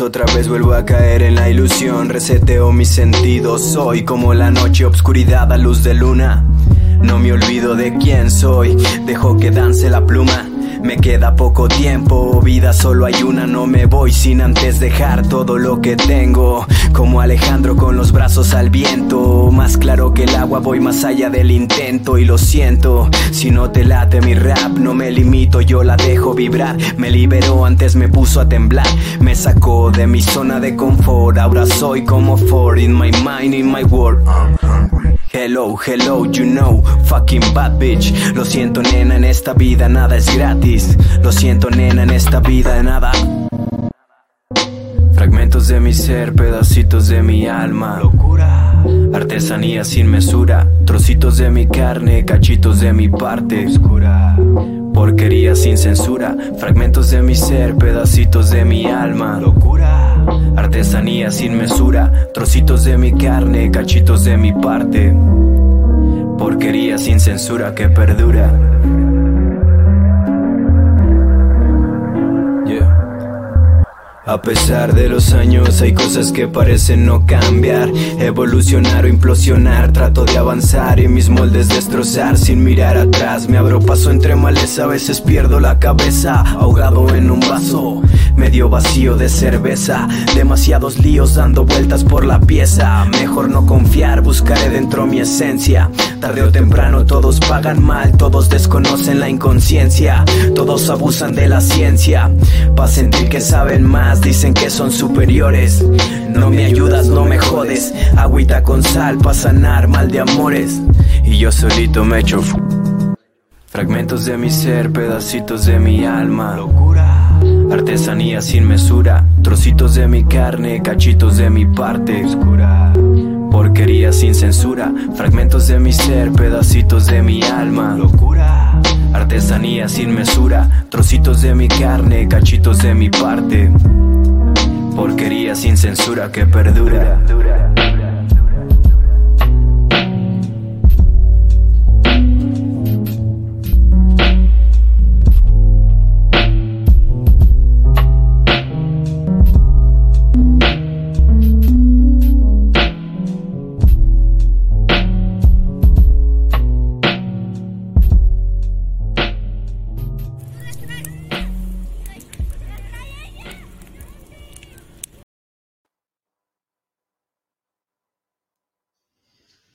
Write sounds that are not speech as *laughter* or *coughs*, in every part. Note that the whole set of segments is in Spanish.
otra vez vuelvo a caer en la ilusión. Reseteo mis sentidos, soy como la noche, obscuridad a luz de luna. No me olvido de quién soy, dejo que dance la pluma. Me queda poco tiempo, vida solo hay una, no me voy sin antes dejar todo lo que tengo. Como Alejandro con los brazos al viento, más claro que el agua voy más allá del intento y lo siento. Si no te late mi rap, no me limito, yo la dejo vibrar. Me liberó, antes me puso a temblar, me sacó de mi zona de confort. Ahora soy como Ford in my mind, in my world. Hello, hello, you know, fucking bad bitch. Lo siento, nena, en esta vida nada es gratis. Lo siento, nena, en esta vida nada. Fragmentos de mi ser, pedacitos de mi alma. Locura. Artesanía sin mesura. Trocitos de mi carne, cachitos de mi parte. Oscura. Porquería sin censura. Fragmentos de mi ser, pedacitos de mi alma. Locura. Artesanía sin mesura, trocitos de mi carne, cachitos de mi parte. Porquería sin censura que perdura. A pesar de los años hay cosas que parecen no cambiar. Evolucionar o implosionar Trato de avanzar y mis moldes destrozar Sin mirar atrás. Me abro paso entre males A veces pierdo la cabeza Ahogado en un vaso Medio vacío de cerveza. Demasiados líos dando vueltas por la pieza Mejor no confiar Buscaré dentro mi esencia Tarde o temprano todos pagan mal Todos desconocen la inconsciencia Todos abusan de la ciencia Pa' sentir que saben más dicen que son superiores. No me ayudas, no me jodes. Agüita con sal para sanar mal de amores. Y yo solito me echo. Fragmentos de mi ser, pedacitos de mi alma. Locura. Artesanía sin mesura. Trocitos de mi carne, cachitos de mi parte. Oscura. Porquería sin censura. Fragmentos de mi ser, pedacitos de mi alma. Locura. Artesanía sin mesura, trocitos de mi carne, cachitos de mi parte. Porquería sin censura que perdura.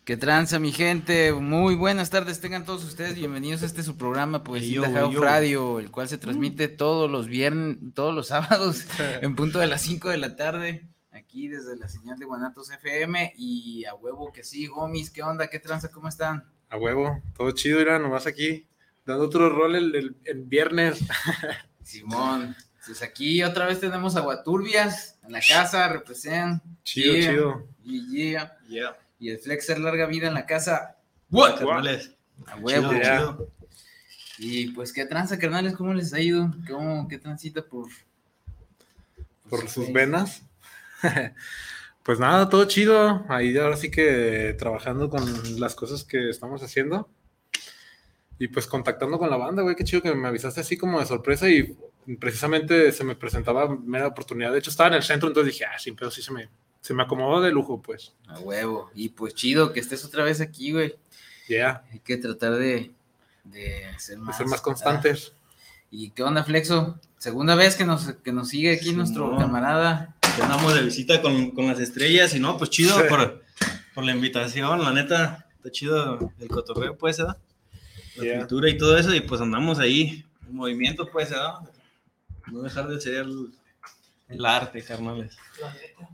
¿Qué tranza, mi gente? Muy buenas tardes, tengan todos ustedes bienvenidos a este su programa, Poesía House Radio, el cual se transmite mm. todos los viernes, todos los *laughs* sábados, *laughs* en punto de las 5 de la tarde, aquí desde la señal de Guanatos FM, y a huevo que sí, gomis, ¿qué onda? ¿Qué tranza? ¿Cómo están? A huevo, todo chido, era nomás aquí, dando otro rol el, viernes. *laughs* Simón, pues aquí otra vez tenemos aguaturbias en la casa, representan. Chido, chido. Y yeah y el flexer larga vida en la casa. What? Carnales. A huevo. Y pues, ¿qué tranza, carnales? ¿Cómo les ha ido? ¿Cómo, ¿Qué transita por... Por, sus venas? *laughs* pues nada, todo chido. Ahí ahora sí que trabajando con las cosas que estamos haciendo. Y pues contactando con la banda, güey, qué chido que me avisaste así como de sorpresa y precisamente se me presentaba mera oportunidad. De hecho, estaba en el centro, entonces dije, ah, sin pedo, sí se me, se me acomodó de lujo, pues. A huevo. Y pues chido que estés otra vez aquí, güey. Ya. Hay que tratar de, de ser más, ser más constantes. ¿Y qué onda, Flexo? Segunda vez que nos, que nos sigue aquí nuestro camarada. andamos de visita con, con, las estrellas y no, pues chido por, por la invitación, la neta, está chido el cotorreo, pues, ¿verdad? La cultura y todo eso, y pues andamos ahí, en movimiento, pues, ¿verdad? No dejar de ser el, arte, carnales.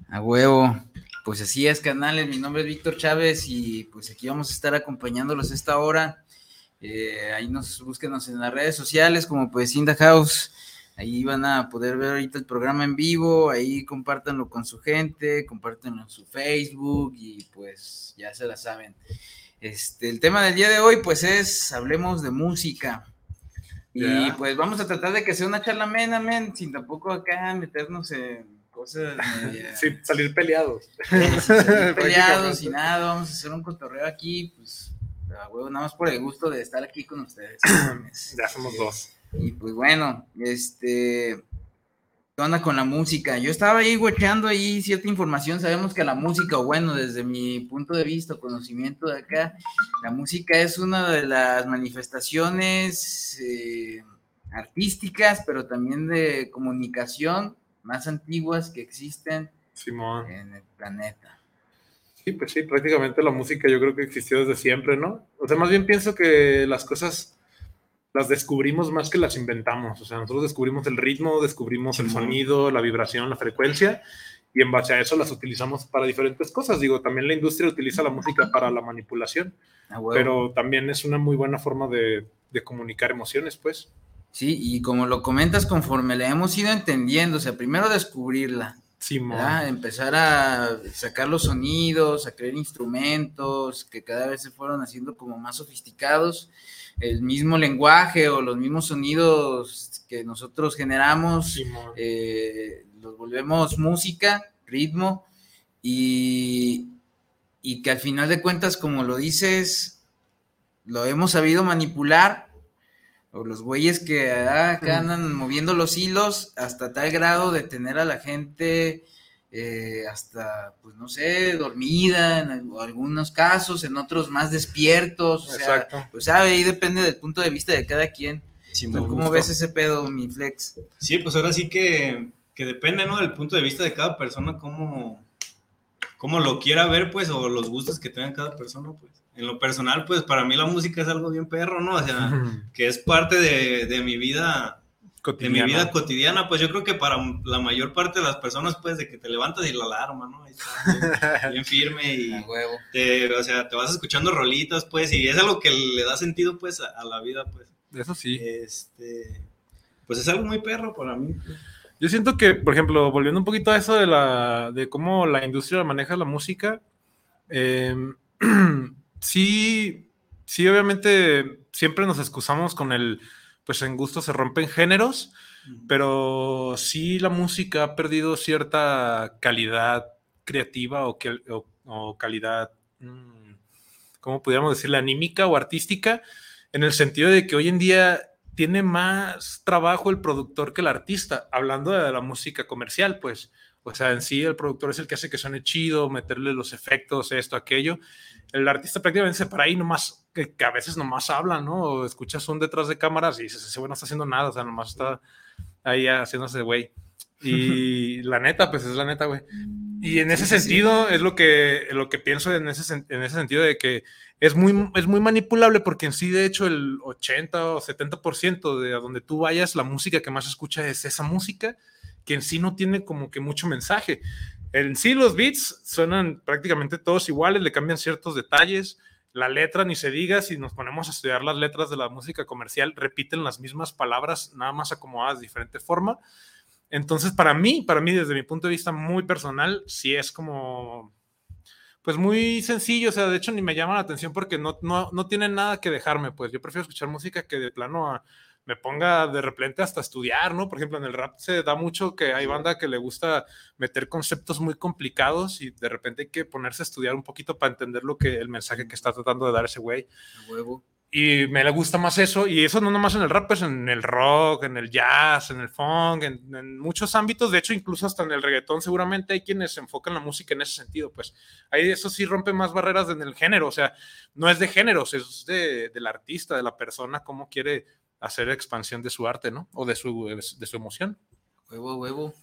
A huevo. Pues así es, canales. Mi nombre es Víctor Chávez y pues aquí vamos a estar acompañándolos esta hora. Eh, ahí nos búsquenos en las redes sociales como pues Inda House. Ahí van a poder ver ahorita el programa en vivo, ahí compártanlo con su gente, compártanlo en su Facebook y pues ya se la saben. Este, el tema del día de hoy pues es, hablemos de música. Y pues vamos a tratar de que sea una charla amena, men, sin tampoco acá meternos en cosas. *laughs* sin salir peleados. *laughs* salir *laughs* peleados y nada, vamos a hacer un cotorreo aquí, pues, a huevo, nada más por el gusto de estar aquí con ustedes. *coughs* ya somos dos. Y pues bueno, este, ¿qué onda con la música? Yo estaba ahí huecheando ahí cierta información, sabemos que la música, bueno, desde mi punto de vista, conocimiento de acá, la música es una de las manifestaciones eh, artísticas, pero también de comunicación más antiguas que existen en el planeta. Sí, pues sí, prácticamente la música yo creo que existió desde siempre, ¿no? O sea, más bien pienso que las cosas las descubrimos más que las inventamos. O sea, nosotros descubrimos el ritmo, descubrimos el sonido, la vibración, la frecuencia, y en base a eso las utilizamos para diferentes cosas. Digo, también la industria utiliza la música para la manipulación, ah, pero también es una muy buena forma de, comunicar emociones, pues. Sí, y como lo comentas, conforme le hemos ido entendiendo, o sea, primero descubrirla, Sí, empezar a sacar los sonidos, a crear instrumentos que cada vez se fueron haciendo como más sofisticados el mismo lenguaje o los mismos sonidos que nosotros generamos, eh, los volvemos música, ritmo, y, y que al final de cuentas, como lo dices, lo hemos sabido manipular, o los güeyes que ah, andan moviendo los hilos hasta tal grado de tener a la gente eh, hasta, pues no sé, dormida en algunos casos, en otros más despiertos, o sea, pues sabe, ahí depende del punto de vista de cada quien. ¿Cómo ves ese pedo, mi flex? Sí, pues ahora sí que, que, depende, ¿no? Del punto de vista de cada persona, cómo, cómo lo quiera ver, pues, o los gustos que tenga cada persona, pues. En lo personal, pues, para mí la música es algo bien perro, ¿no? O sea, *laughs* que es parte de, de mi vida de mi vida cotidiana, pues yo creo que para la mayor parte de las personas, pues de que te levantas y la alarma, ¿no? Ahí está, bien, *laughs* firme y huevo. Te, o sea, te vas escuchando rolitas, pues, y es algo que le da sentido, pues, a, la vida, pues. Eso sí. Este, pues es algo muy perro para mí. Pues. Yo siento que, por ejemplo, volviendo un poquito a eso de la, de cómo la industria maneja la música, em, *clears throat* sí, sí, obviamente siempre nos excusamos con el pues en gusto se rompen géneros, pero sí la música ha perdido cierta calidad creativa o, que, o, calidad, mm, ¿cómo pudiéramos decirle? Anímica o artística, en el sentido de que hoy en día tiene más trabajo el productor que el artista, hablando de la música comercial, pues. O sea, en sí el productor es el que hace que suene chido, meterle los efectos, esto, aquello. El artista prácticamente se para ahí nomás que, a veces nomás hablan, ¿no? O escuchas un detrás de cámaras y dices, ese güey no está haciendo nada, o sea, nomás está ahí haciéndose güey. Y *laughs* la neta, pues es la neta, güey. Y en ese sentido es lo que, lo que pienso en ese, en ese sentido de que es muy, es muy manipulable porque en sí, de hecho, el 80 o 70% de a donde tú vayas, la música que más escucha es esa música que en sí no tiene como que mucho mensaje. En sí los beats suenan prácticamente todos iguales, le cambian ciertos detalles, la letra, ni se diga, si nos ponemos a estudiar las letras de la música comercial, repiten las mismas palabras, nada más acomodadas de diferente forma. Entonces, para mí, para mí, desde mi punto de vista muy personal, sí es como, pues muy sencillo, o sea, de hecho ni me llama la atención porque no, no, no tiene nada que dejarme, pues yo prefiero escuchar música que de plano a me ponga de repente hasta estudiar, ¿no? Por ejemplo, en el rap se da mucho que hay banda que le gusta meter conceptos muy complicados y de repente hay que ponerse a estudiar un poquito para entender lo que el mensaje que está tratando de dar ese güey. Y me le gusta más eso, y eso no nomás en el rap, pues en el rock, en el jazz, en el funk, en, muchos ámbitos, de hecho incluso hasta en el reggaetón seguramente hay quienes enfocan la música en ese sentido, pues ahí eso sí rompe más barreras en el género, o sea, no es de géneros, es de, del artista, de la persona, cómo quiere hacer expansión de su arte, ¿no? O de su, de su emoción. Huevo, huevo.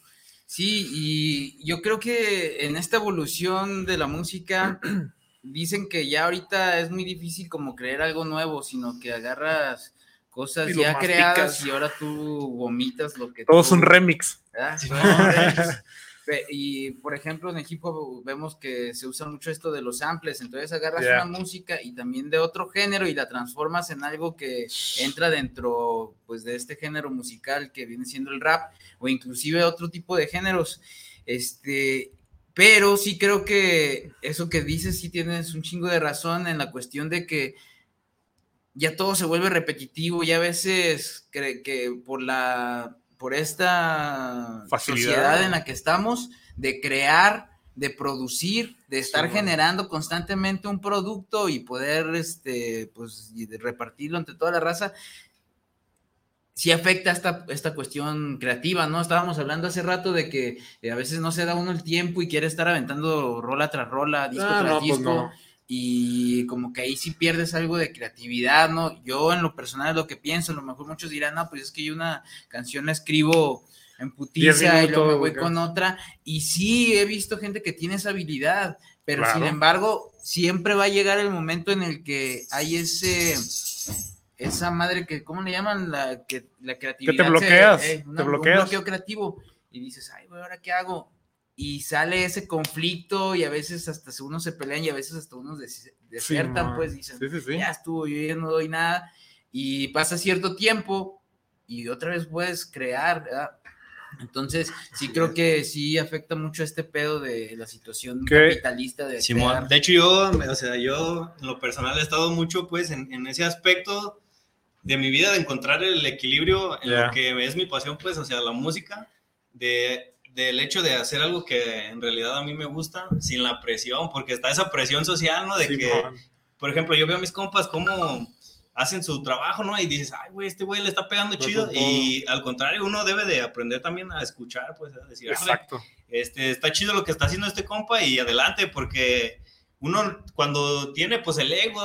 Sí, y yo creo que en esta evolución de la música, *clears throat* dicen que ya ahorita es muy difícil como creer algo nuevo, sino que agarras cosas ya creadas y ahora tú vomitas lo que... Todo es un remix. *laughs* Y por ejemplo, en el hip hop vemos que se usa mucho esto de los samples, entonces agarras una música y también de otro género y la transformas en algo que entra dentro pues de este género musical que viene siendo el rap o inclusive otro tipo de géneros. Este, pero sí creo que eso que dices sí tienes un chingo de razón en la cuestión de que ya todo se vuelve repetitivo y a veces que, que por la por esta sociedad en la que estamos de crear, de producir, de estar generando constantemente un producto y poder este pues repartirlo entre toda la raza sí afecta esta, esta cuestión creativa, ¿no? Estábamos hablando hace rato de que eh, a veces no se da uno el tiempo y quiere estar aventando rola tras rola, disco ah, tras pues disco y como que ahí sí pierdes algo de creatividad, ¿no? Yo en lo personal lo que pienso, a lo mejor muchos dirán, no, pues es que yo una canción la escribo en putiza y luego me voy con otra, y sí he visto gente que tiene esa habilidad, pero sin embargo siempre va a llegar el momento en el que hay ese esa madre que, ¿cómo le llaman? La, que, la creatividad. Que te bloqueas, eh, te bloqueas. Un bloqueo creativo, y dices, ay, güey, ¿ahora qué hago? Y sale ese conflicto y a veces hasta unos se pelean y a veces hasta unos desertan, pues dicen, ya estuvo, yo ya no doy nada y pasa cierto tiempo y otra vez puedes crear, ¿verdad? Entonces, sí creo que sí afecta mucho este pedo de la situación capitalista de Simón, de hecho yo, o sea, yo en lo personal he estado mucho pues en, en ese aspecto de mi vida de encontrar el equilibrio en lo que es mi pasión pues, o sea, la música, de del hecho de hacer algo que en realidad a mí me gusta sin la presión, porque está esa presión social, ¿no? De que, por ejemplo, yo veo a mis compas cómo hacen su trabajo, ¿no? Y dices, ay, güey, este güey le está pegando chido. Y al contrario, uno debe de aprender también a escuchar, pues, a decir, Exacto. Este, está chido lo que está haciendo este compa y adelante, porque uno cuando tiene, pues, el ego.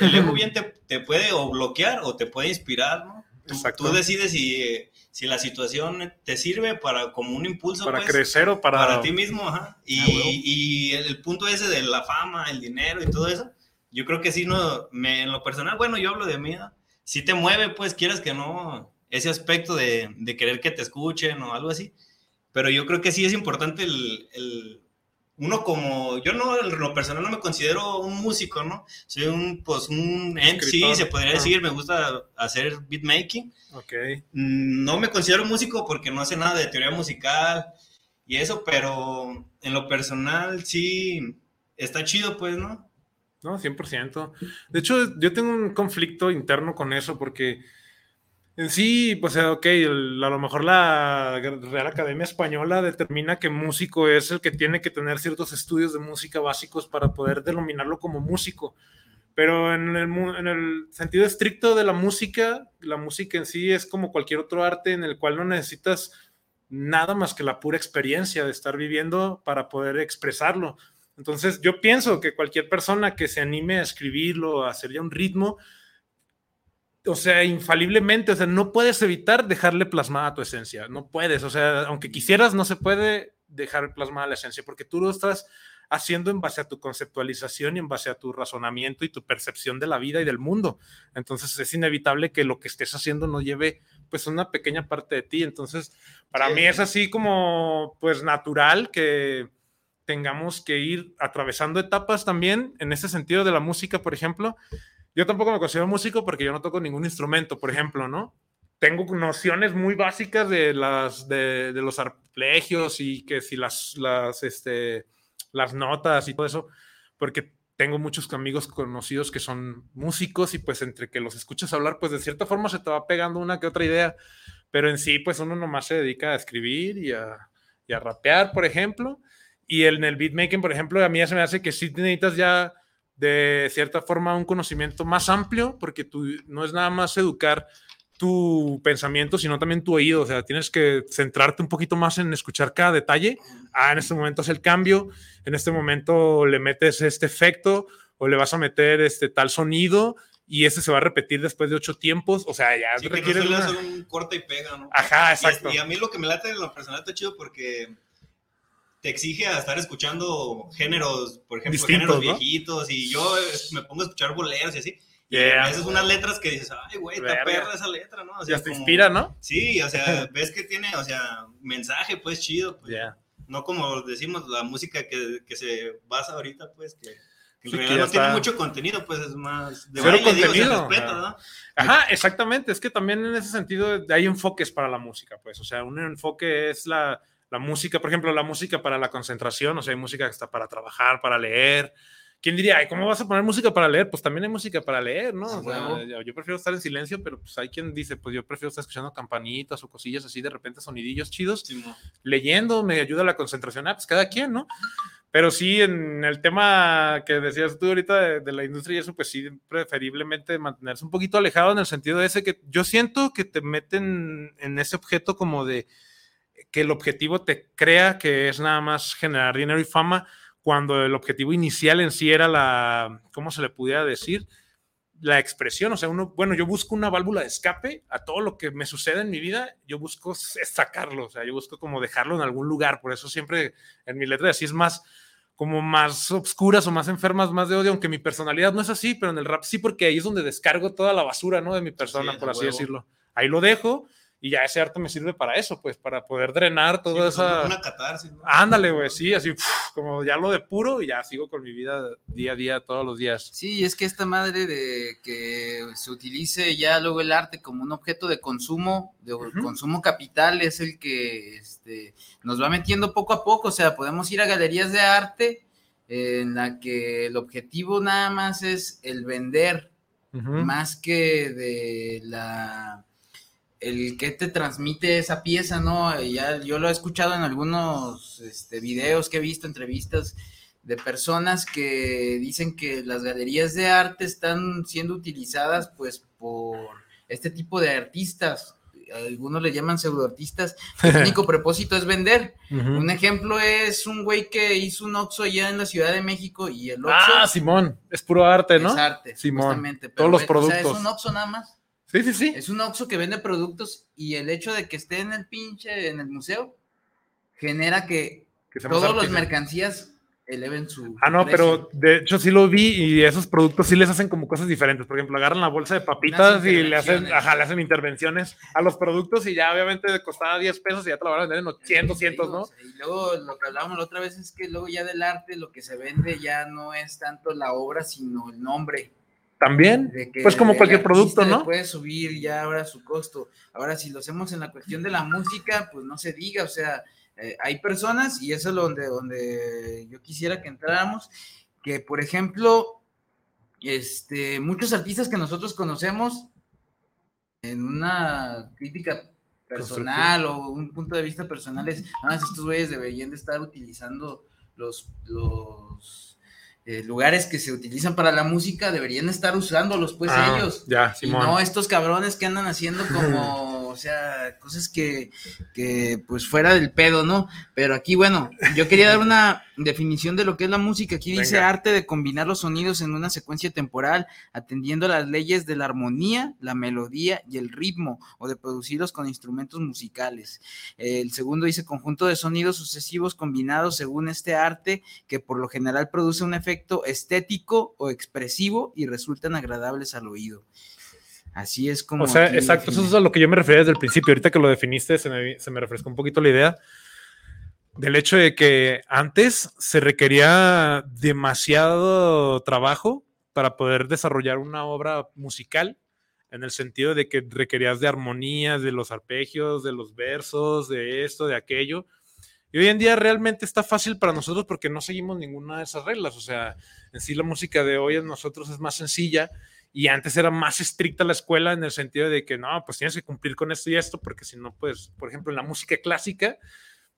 El ego *laughs* bien te, te puede o bloquear o te puede inspirar, ¿no? Tú, tú decides si si la situación te sirve para como un impulso. Para pues, crecer o para... Para ti mismo, ajá. Y, ah, y, el punto ese de la fama, el dinero y todo eso, yo creo que sí, no, me, en lo personal, bueno, yo hablo de mí, si te mueve, pues quieras que no, ese aspecto de, de, querer que te escuchen o algo así. Pero yo creo que sí es importante el, el uno como, yo no, en lo personal no me considero un músico, ¿no? Soy un, pues, un MC, se podría decir, me gusta hacer beatmaking. Ok. Mm, no me considero músico porque no sé nada de teoría musical y eso, pero en lo personal sí está chido, pues, ¿no? No, 100%. De hecho, yo tengo un conflicto interno con eso porque en sí, pues, ok, a lo mejor la Real Academia Española determina que músico es el que tiene que tener ciertos estudios de música básicos para poder denominarlo como músico. Pero en el, en el sentido estricto de la música, la música en sí es como cualquier otro arte en el cual no necesitas nada más que la pura experiencia de estar viviendo para poder expresarlo. Entonces, yo pienso que cualquier persona que se anime a escribirlo, a hacer ya un ritmo, o sea, infaliblemente, o sea, no puedes evitar dejarle plasmada tu esencia, no puedes, o sea, aunque quisieras, no se puede dejar plasmada la esencia, porque tú lo estás haciendo en base a tu conceptualización y en base a tu razonamiento y tu percepción de la vida y del mundo. Entonces es inevitable que lo que estés haciendo no lleve pues una pequeña parte de ti. Entonces, para mí es así como pues natural que tengamos que ir atravesando etapas también en ese sentido de la música, por ejemplo, yo tampoco me considero músico porque yo no toco ningún instrumento, por ejemplo, ¿no? Tengo nociones muy básicas de, las, de, los arpegios y que si las, las, este, las notas y todo eso, porque tengo muchos amigos conocidos que son músicos y pues entre que los escuchas hablar, pues de cierta forma se te va pegando una que otra idea, pero en sí pues uno nomás se dedica a escribir y a, y a rapear, por ejemplo, y en el beatmaking, por ejemplo, a mí ya se me hace que sí necesitas ya de cierta forma un conocimiento más amplio, porque tú no es nada más educar tu pensamiento, sino también tu oído. O sea, tienes que centrarte un poquito más en escuchar cada detalle. Ah, en este momento es el cambio, en este momento le metes este efecto o le vas a meter este tal sonido y ese se va a repetir después de ocho tiempos. O sea, ya sí, no hacer un corte y pega, ¿no? Ajá, exacto. Y, a mí lo que me late en lo personal está chido porque te exige a estar escuchando géneros, por ejemplo, géneros viejitos, y yo me pongo a escuchar boleros y así. Y a veces unas letras que dices, ay, güey, está perra esa letra, ¿no? O sea, ya te inspira, ¿no? Sí, o sea, *laughs* ves que tiene, o sea, mensaje, pues, chido. Pues. No como decimos, la música que, que se basa ahorita, pues, que en realidad no tiene mucho contenido, pues es más de Cero contenido. ¿no? Ajá, exactamente. Es que también en ese sentido hay enfoques para la música, pues. O sea, un enfoque es la, la música, por ejemplo, la música para la concentración, o sea, hay música que está para trabajar, para leer. ¿Quién diría, ¿cómo vas a poner música para leer? Pues también hay música para leer, ¿no? O sea, yo prefiero estar en silencio, pero pues hay quien dice, pues yo prefiero estar escuchando campanitas o cosillas así, de repente sonidillos chidos, leyendo, me ayuda a la concentración, ah, pues cada quien, ¿no? Pero sí, en el tema que decías tú ahorita de, la industria y eso, pues sí, preferiblemente mantenerse un poquito alejado en el sentido de ese que yo siento que te meten en ese objeto como de que el objetivo te crea que es nada más generar dinero y fama, cuando el objetivo inicial en sí era la, ¿cómo se le pudiera decir? La expresión, o sea, uno, bueno, yo busco una válvula de escape a todo lo que me sucede en mi vida, yo busco sacarlo, o sea, yo busco como dejarlo en algún lugar, por eso siempre en mi letra así es más, como más obscuras o más enfermas, más de odio, aunque mi personalidad no es así, pero en el rap sí, porque ahí es donde descargo toda la basura, ¿no? De mi persona, por así decirlo. Ahí lo dejo y ya ese arte me sirve para eso, pues, para poder drenar toda sí, esa... Una catarsis. ¿no? Ándale, güey, sí, así como ya lo de puro y ya sigo con mi vida día a día, todos los días. Sí, es que esta madre de que se utilice ya luego el arte como un objeto de consumo, de consumo capital, es el que este, nos va metiendo poco a poco, o sea, podemos ir a galerías de arte en la que el objetivo nada más es el vender, más que de la el que te transmite esa pieza, ¿no? Ya yo lo he escuchado en algunos este, videos que he visto, entrevistas de personas que dicen que las galerías de arte están siendo utilizadas pues por este tipo de artistas, algunos le llaman pseudoartistas, *laughs* el único propósito es vender. Un ejemplo es un güey que hizo un Oxxo allá en la Ciudad de México y el Oxxo... Ah, Simón, es puro arte, ¿no? Es arte, Simón. Todos los productos. O sea, es un Oxxo nada más. Sí, sí, sí. Es un Oxxo que vende productos y el hecho de que esté en el pinche, en el museo, genera que, todas las mercancías eleven su. Ah, no, pero de hecho sí lo vi y esos productos sí les hacen como cosas diferentes. Por ejemplo, agarran la bolsa de papitas y le hacen, ajá, le hacen intervenciones a los productos y ya obviamente costaba 10 pesos y ya te lo van a vender en 800, 200, ¿no? Y luego lo que hablábamos la otra vez es que luego ya del arte lo que se vende ya no es tanto la obra, sino el nombre. También, pues como cualquier producto, ¿no? Puede subir ya ahora su costo. Ahora, si lo hacemos en la cuestión de la música, pues no se diga, o sea, eh, hay personas, y eso es donde, donde yo quisiera que entráramos, que por ejemplo, este, muchos artistas que nosotros conocemos en una crítica personal o un punto de vista personal es, ah, estos güeyes deberían de estar utilizando los, los eh, lugares que se utilizan para la música deberían estar usándolos, pues ah, ellos. Ya, y no estos cabrones que andan haciendo como *laughs* o sea, cosas que, que, pues fuera del pedo, ¿no? Pero aquí, bueno, yo quería dar una definición de lo que es la música. Aquí dice arte de combinar los sonidos en una secuencia temporal, atendiendo las leyes de la armonía, la melodía y el ritmo, o de producirlos con instrumentos musicales. El segundo dice conjunto de sonidos sucesivos combinados según este arte, que por lo general produce un efecto estético o expresivo y resultan agradables al oído. Así es como. O sea, exacto, eso es a lo que yo me refería desde el principio. Ahorita que lo definiste, se me, se me refrescó un poquito la idea del hecho de que antes se requería demasiado trabajo para poder desarrollar una obra musical, en el sentido de que requerías de armonías, de los arpegios, de los versos, de esto, de aquello. Y hoy en día realmente está fácil para nosotros porque no seguimos ninguna de esas reglas. O sea, en sí la música de hoy en nosotros es más sencilla y antes era más estricta la escuela en el sentido de que no, pues tienes que cumplir con esto y esto, porque si no, pues, por ejemplo, en la música clásica,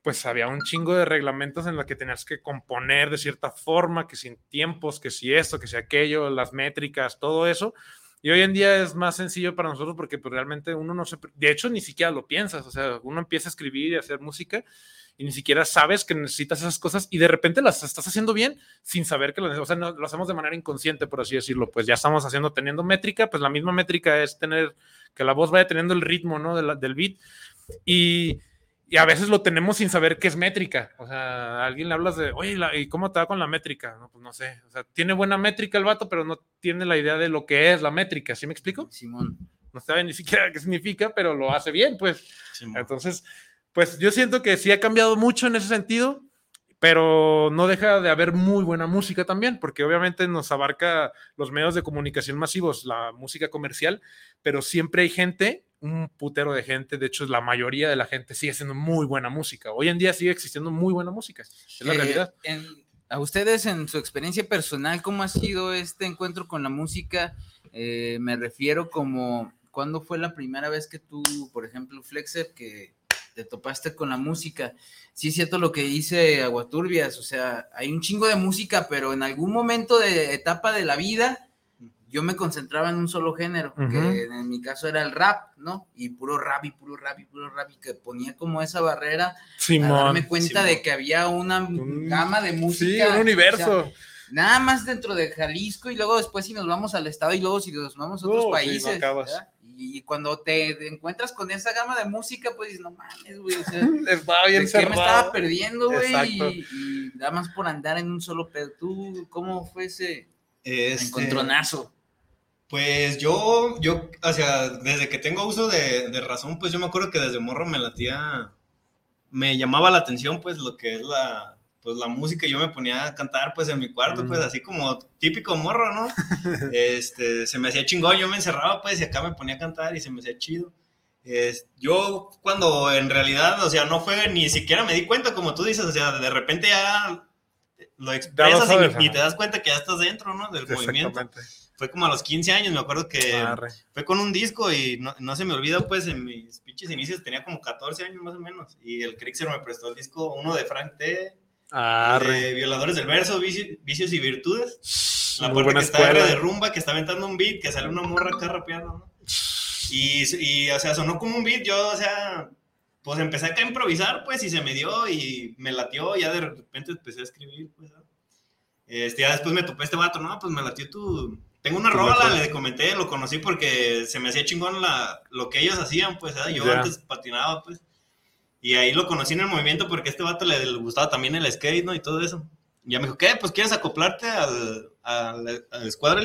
pues había un chingo de reglamentos en los que tenías que componer de cierta forma, que sin tiempos, que si esto, que si aquello, las métricas, todo eso. Y hoy en día es más sencillo para nosotros porque pues, realmente uno no se... De hecho, ni siquiera lo piensas, o sea, uno empieza a escribir y a hacer música y ni siquiera sabes que necesitas esas cosas y de repente las estás haciendo bien sin saber que lo, o sea, lo hacemos de manera inconsciente, por así decirlo. Pues ya estamos haciendo, teniendo métrica, pues la misma métrica es tener que la voz vaya teniendo el ritmo, ¿no? del beat. Y, y a veces lo tenemos sin saber qué es métrica. O sea, a alguien le hablas de, oye, ¿y cómo te va con la métrica? No, pues no sé. O sea, tiene buena métrica el vato, pero no tiene la idea de lo que es la métrica. ¿Sí me explico? Simón. No sabe ni siquiera qué significa, pero lo hace bien, pues. Entonces, pues yo siento que sí ha cambiado mucho en ese sentido, pero no deja de haber muy buena música también, porque obviamente nos abarca los medios de comunicación masivos, la música comercial, pero siempre hay gente un putero de gente, de hecho la mayoría de la gente sigue haciendo muy buena música. Hoy en día sigue existiendo muy buena música, es la eh, realidad. a ustedes en su experiencia personal, ¿cómo ha sido este encuentro con la música? Eh, me refiero como, ¿cuándo fue la primera vez que tú, por ejemplo, Flexer, que te topaste con la música? Sí es cierto lo que dice Aguaturbias, o sea, hay un chingo de música, pero en algún momento de etapa de la vida yo me concentraba en un solo género, que en mi caso era el rap, ¿no? Y puro rap y puro rap y puro rap, y que ponía como esa barrera Simón, a darme cuenta de que había una gama de música. Sí, un universo. nada más dentro de Jalisco y luego después si nos vamos al estado y luego si nos vamos a otros países. Y cuando te encuentras con esa gama de música, pues dices, no mames, güey. O sea, *laughs* estaba bien ¿de qué me estaba perdiendo, güey? Y, y, nada más por andar en un solo pedo. ¿Tú cómo fue ese este... encontronazo? Pues yo, yo, o sea, desde que tengo uso de, razón, pues yo me acuerdo que desde morro me latía, me llamaba la atención, pues lo que es la, pues la música, yo me ponía a cantar, pues en mi cuarto, pues así como típico morro, ¿no? *laughs* este, se me hacía chingón, yo me encerraba, pues, y acá me ponía a cantar y se me hacía chido. Es, yo cuando en realidad, o sea, no fue, ni siquiera me di cuenta, como tú dices, o sea, de repente ya lo expresas y, te das cuenta que ya estás dentro, ¿no? Del movimiento fue como a los 15 años, me acuerdo que fue con un disco y no, se me olvida, pues en mis pinches inicios tenía como 14 años más o menos. Y el Crixer me prestó el disco, uno de Frank T. De Violadores del Verso, Vicios, y Virtudes. La parte que está de rumba, que está aventando un beat, que sale una morra acá rapeando, ¿no? Y, y, o sea, sonó como un beat, yo, o sea, pues empecé acá a improvisar, pues, y se me dio y me latió, ya de repente empecé a escribir, pues, este, ya después me topé este vato, no, pues me latió tu, tengo una rola, le comenté, lo conocí porque se me hacía chingón la, lo que ellos hacían, pues, yo antes patinaba, pues. Y ahí lo conocí en el movimiento porque a este vato le, gustaba también el skate, ¿no? Y todo eso. Y ya me dijo, ¿qué? Pues, ¿quieres acoplarte al, al, al escuadra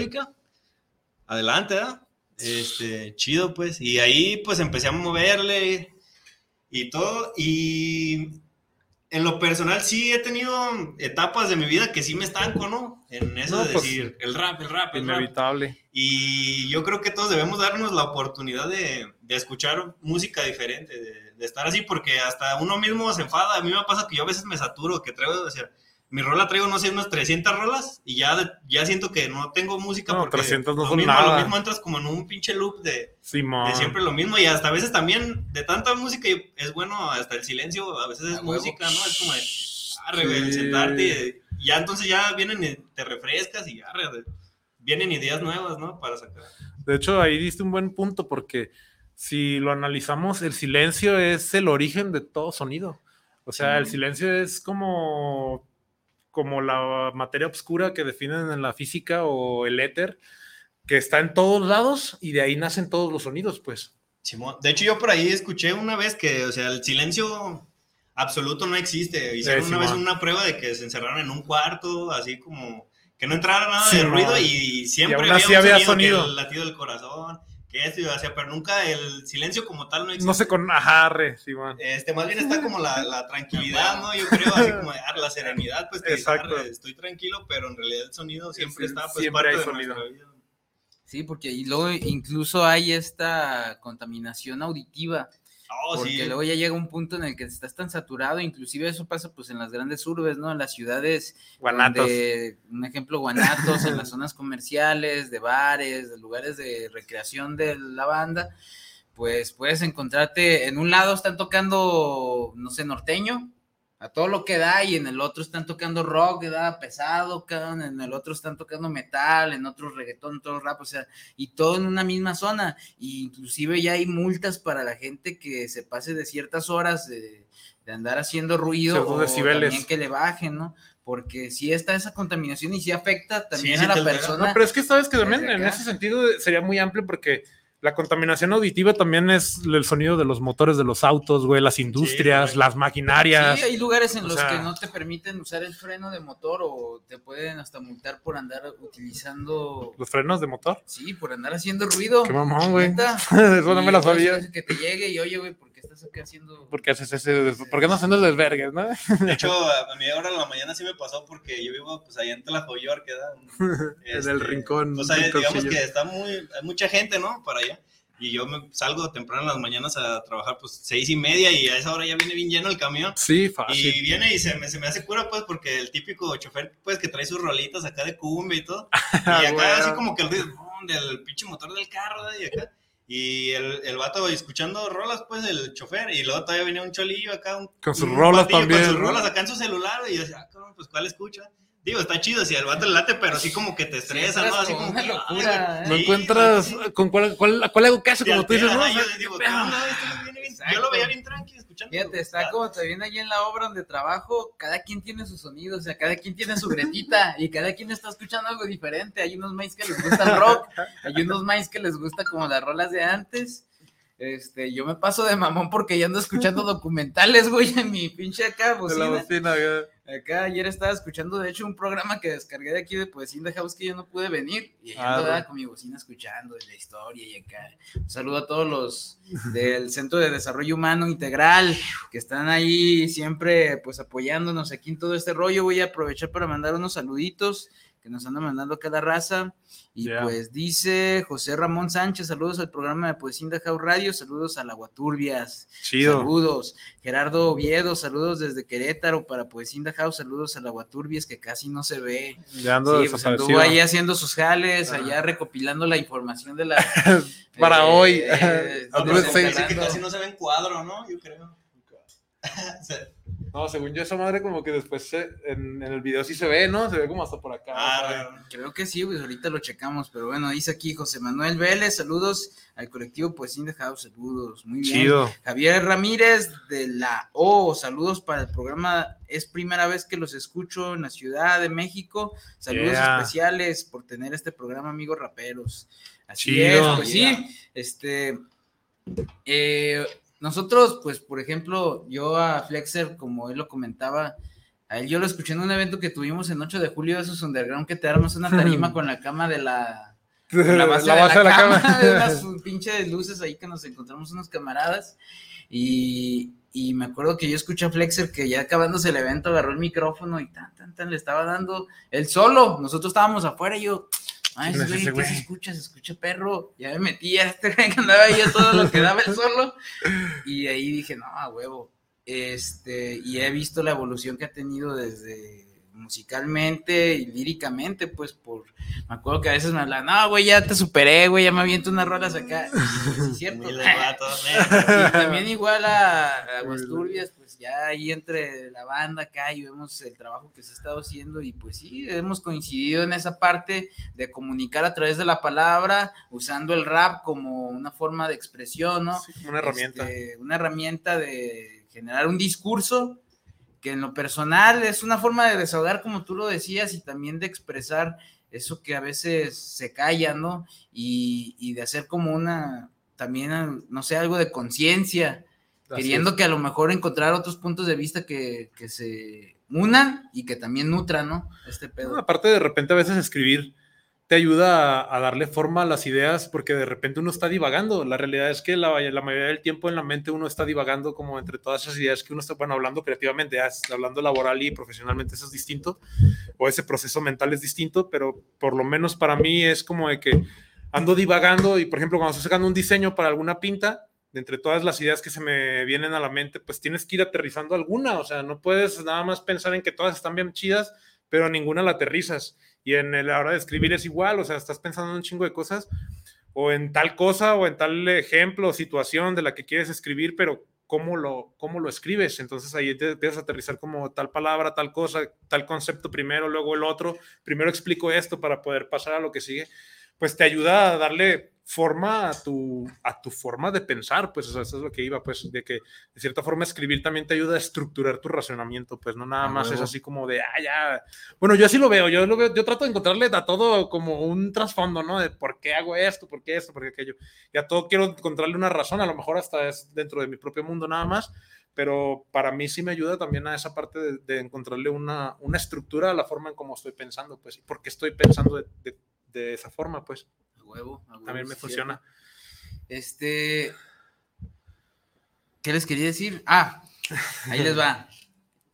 Adelante, ¿verdad? Este, chido, pues. Y ahí, pues, empecé a moverle y todo. Y en lo personal sí he tenido etapas de mi vida que sí me estanco, ¿no? En eso de pues, decir el rap, el rap, el inevitable. Y yo creo que todos debemos darnos la oportunidad de, de escuchar música diferente, de, de, estar así, porque hasta uno mismo se enfada. A mí me pasa que yo a veces me saturo, que traigo, o sea, mi rola traigo, no sé, unas 300 rolas y ya, ya siento que no tengo música no, porque 300 no lo, son mismo, nada. lo mismo entras como en un pinche loop de, de, siempre lo mismo y hasta a veces también de tanta música es bueno hasta el silencio, a veces es música, ¿no? Es como de, arre, sentarte y ya entonces ya vienen y te refrescas y arre, vienen ideas nuevas, ¿no? Para sacar. De hecho, ahí diste un buen punto porque si lo analizamos, el silencio es el origen de todo sonido. O sea, el silencio es como como la materia oscura que definen en la física o el éter, que está en todos lados y de ahí nacen todos los sonidos, pues. De hecho, yo por ahí escuché una vez que, o sea, el silencio absoluto no existe. Hicieron una vez una prueba de que se encerraron en un cuarto, así como que no entrara nada de ruido y siempre había, un sonido, el latido del corazón hacía, pero nunca el silencio como tal no existe. No sé con ajarre, sí, Este, más bien está como la, la tranquilidad, ¿no? Yo creo, así como ah, la serenidad, pues que Exacto. estoy tranquilo, pero en realidad el sonido siempre está, pues, siempre parte hay sonido. Sí, porque y luego incluso hay esta contaminación auditiva Oh, porque luego ya llega un punto en el que estás tan saturado, inclusive eso pasa pues en las grandes urbes, ¿no? En las ciudades. Guanatos. un ejemplo, guanatos, en las zonas comerciales, de bares, de lugares de recreación de la banda, pues puedes encontrarte, en un lado están tocando, no sé, norteño, a todo lo que da, y en el otro están tocando rock, da pesado, en el otro están tocando metal, en otro reggaetón, todo rap, o sea, y todo en una misma zona, y inclusive ya hay multas para la gente que se pase de ciertas horas de, andar haciendo ruido, o también que le bajen, ¿no? Porque si está esa contaminación y si afecta también a la persona. No, pero es que sabes que también en ese sentido sería muy amplio porque la contaminación auditiva también es el sonido de los motores de los autos, güey, las industrias, las maquinarias. Sí, hay lugares en los que no te permiten usar el freno de motor o te pueden hasta multar por andar utilizando... ¿Los frenos de motor? Sí, por andar haciendo ruido. Qué mamón, güey. *laughs* Eso no me lo sabía. Que te llegue y oye, güey, ¿por estás aquí haciendo...? ¿Por qué haces ese... ¿Por qué no haciendo desvergues, no? De hecho, *laughs* a mí ahora en la mañana sí me pasó porque yo vivo pues allá en Tlajoyor, queda... *laughs* en el este, rincón. O sea, digamos que está muy... Hay mucha gente, ¿no? Para allá y yo me salgo temprano en las mañanas a trabajar, pues seis y media, y a esa hora ya viene bien lleno el camión. Sí, fácil. Y viene y se me, se me hace cura, pues, porque el típico chofer, pues, que trae sus rolitas acá de cumbia y todo. *laughs* Y acá así como que el ruido del pinche motor del carro, y acá. Y el, el vato escuchando rolas, pues, el chofer, y luego todavía venía un cholillo acá. Un, con sus rolas también. Con sus rolas acá en su celular, y yo decía, ah, pues, ¿cuál escucha? Digo, está chido si al vato le late, pero así como que te estresa, ¿no? Así como una locura. ¿No encuentras con cuál, cuál, cuál hago caso, como tú dices, no? Yo, digo, yo lo veía bien tranquilo escuchando. Fíjate, está como te viene ahí en la obra donde trabajo, cada quien tiene su sonido, o sea, cada quien tiene su gretita *laughs* y cada quien está escuchando algo diferente. Hay unos maíz que les gusta el rock, hay unos maíz que les gusta como las rolas de antes. Este, yo me paso de mamón porque ya ando escuchando *laughs* documentales, güey, en mi pinche acá bocina. la bocina, Acá ayer estaba escuchando, de hecho, un programa que descargué de aquí de Poesía de House que yo no pude venir. Y ahí con mi bocina escuchando la historia y acá. Un saludo a todos los del *laughs* Centro de Desarrollo Humano Integral que están ahí siempre pues apoyándonos aquí en todo este rollo. Voy a aprovechar para mandar unos saluditos que nos andan mandando cada raza. Y pues dice José Ramón Sánchez, saludos al programa de Poesía de House Radio, saludos a la Guaturbias, saludos. Gerardo Oviedo, saludos desde Querétaro para Poesía de House, saludos a la Guaturbias que casi no se ve. Ya ando sí, pues anduvo ahí haciendo sus jales, allá recopilando la información de la... *laughs* para hoy. Eh, que *laughs* casi no se ve en cuadro, ¿no? Yo creo. *laughs* No, según yo, esa madre como que después en, el video sí se ve, ¿no? Se ve como hasta por acá. Ah, creo que sí, pues ahorita lo checamos, pero bueno, dice aquí José Manuel Vélez, saludos al colectivo Pues In House, saludos, muy bien. Chido. Javier Ramírez de la O, saludos para el programa, es primera vez que los escucho en la Ciudad de México, saludos especiales por tener este programa, amigos raperos. Así es, pues sí, este... Eh, nosotros, pues, por ejemplo, yo a Flexer, como él lo comentaba, a él yo lo escuché en un evento que tuvimos en 8 de julio, esos underground que te armas una tarima *laughs* con la cama de la... *laughs* la base, de, la cama, de unas *laughs* pinches luces ahí que nos encontramos unos camaradas y, y me acuerdo que yo escuché a Flexer que ya acabándose el evento agarró el micrófono y tan, tan, tan, le estaba dando el solo. Nosotros estábamos afuera y yo, Ay, güey, ¿qué se escucha? Se escucha perro. Ya me metí a este que andaba ahí a todo lo que daba el solo. Y ahí dije, no, a huevo. Este, y he visto la evolución que ha tenido desde musicalmente y líricamente, pues por, me acuerdo que a veces me hablan, no, güey, ya te superé, güey, ya me aviento unas rolas acá, y, es cierto, *laughs* y también igual a, a Turbias, pues ya ahí entre la banda acá y vemos el trabajo que se ha estado haciendo y pues sí, hemos coincidido en esa parte de comunicar a través de la palabra, usando el rap como una forma de expresión, ¿no? una herramienta. Este, una herramienta de generar un discurso que en lo personal es una forma de desahogar, como tú lo decías, y también de expresar eso que a veces se calla, ¿no? Y, de hacer como una, también, no sé, algo de conciencia, queriendo que a lo mejor encontrar otros puntos de vista que, se unan y que también nutran, ¿no? Este pedo. aparte, de repente a veces escribir te ayuda a, darle forma a las ideas porque de repente uno está divagando. La realidad es que la, la, mayoría del tiempo en la mente uno está divagando como entre todas esas ideas que uno está, bueno, hablando creativamente, hablando laboral y profesionalmente, eso es distinto, o ese proceso mental es distinto, pero por lo menos para mí es como de que ando divagando y, por ejemplo, cuando estoy sacando un diseño para alguna pinta, entre todas las ideas que se me vienen a la mente, pues tienes que ir aterrizando alguna, o sea, no puedes nada más pensar en que todas están bien chidas, pero ninguna la aterrizas y en la hora de escribir es igual, o sea, estás pensando en un chingo de cosas, o en tal cosa, o en tal ejemplo situación de la que quieres escribir, pero cómo lo, cómo lo escribes. Entonces ahí te empiezas aterrizar como tal palabra, tal cosa, tal concepto primero, luego el otro. Primero explico esto para poder pasar a lo que sigue. Pues te ayuda a darle forma a tu, a tu forma de pensar, pues eso es lo que iba, pues de que de cierta forma escribir también te ayuda a estructurar tu razonamiento, pues no nada más es así como de, ah, ya, bueno, yo así lo veo, yo lo veo, yo trato de encontrarle a todo como un trasfondo, ¿no? De por qué hago esto, por qué esto, por qué aquello, y a todo quiero encontrarle una razón, a lo mejor hasta es dentro de mi propio mundo nada más, pero para mí sí me ayuda también a esa parte de, encontrarle una, una, estructura a la forma en cómo estoy pensando, pues, y por qué estoy pensando de, de esa forma, pues huevo. También me funciona. Este. ¿Qué les quería decir? Ah, ahí les va. *laughs*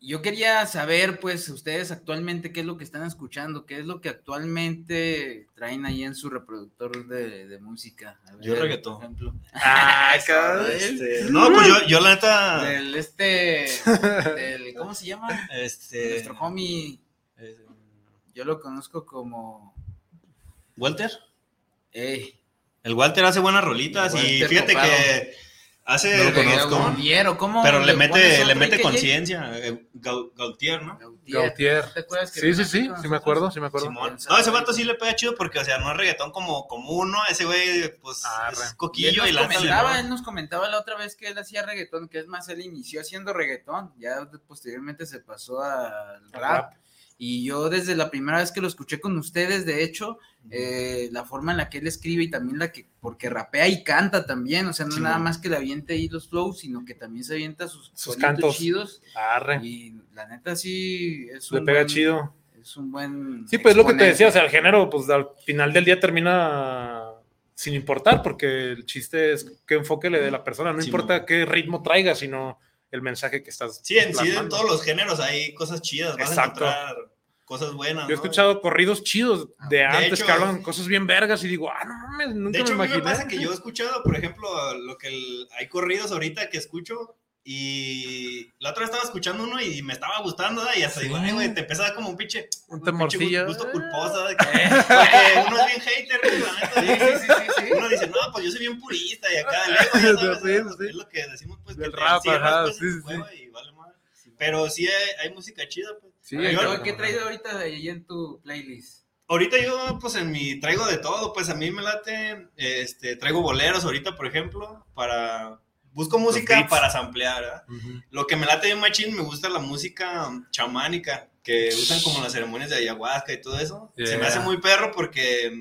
Yo quería saber, pues, ustedes actualmente qué es lo que están escuchando, qué es lo que actualmente traen ahí en su reproductor de, música. yo reggaetón. Por ejemplo. Ah, *laughs* este, no, pues yo, yo la neta. Del este. Del, ¿Cómo se llama? Este. Nuestro homie. Yo lo conozco como. ¿Walter? El Walter hace buenas rolitas y fíjate que hace no lo conozco. ¿cómo pero le mete le mete conciencia eh, Gautier ¿no? Gautier, sí sí sí sí me acuerdo sí me acuerdo. No ese vato sí le pega chido porque o sea no es reggaetón como común no ese güey pues es coquillo y, él, comentaba, él nos comentaba la otra vez que él hacía reggaetón que es más él inició haciendo reggaetón ya posteriormente se pasó al rap y yo desde la primera vez que lo escuché con ustedes, de hecho, eh, la forma en la que él escribe y también la que, porque rapea y canta también, o sea, no nada más que le aviente ahí los flows, sino que también se avienta sus, sus cantos chidos. Y la neta sí es un Le pega chido. Es un buen. Sí, pues lo que te decía, o sea, el género, pues al final del día termina sin importar, porque el chiste es qué enfoque le dé la persona, no importa qué ritmo traiga, sino el mensaje que estás. Sí, en sí, en todos los géneros hay cosas chidas. Vas Exacto. a encontrar cosas buenas. Yo he escuchado corridos chidos de, antes que hablan cosas bien vergas y digo, ah, no mames, nunca de hecho, me imaginé. me pasa que yo he escuchado, por ejemplo, lo que hay corridos ahorita que escucho y la otra vez estaba escuchando uno y me estaba gustando, y hasta digo, ay, güey, te empezaba como un pinche, un, temorcillo. gusto culposo, de *laughs* que, porque uno es bien hater, Sí, sí, sí, sí, Uno dice, no, pues yo soy bien purista y acá, lejos, *laughs* es lo que decimos, pues, Del rap, ajá, sí, sí. Y vale Pero sí hay, hay música chida, pues. Sí, ¿Qué traído ahorita ahí en tu playlist? Ahorita yo, pues en mi, traigo de todo, pues a mí me late, este, traigo boleros ahorita, por ejemplo, para, busco música para samplear, Lo que me late bien machín, me gusta la música chamánica, que usan como las ceremonias de ayahuasca y todo eso. Se me hace muy perro porque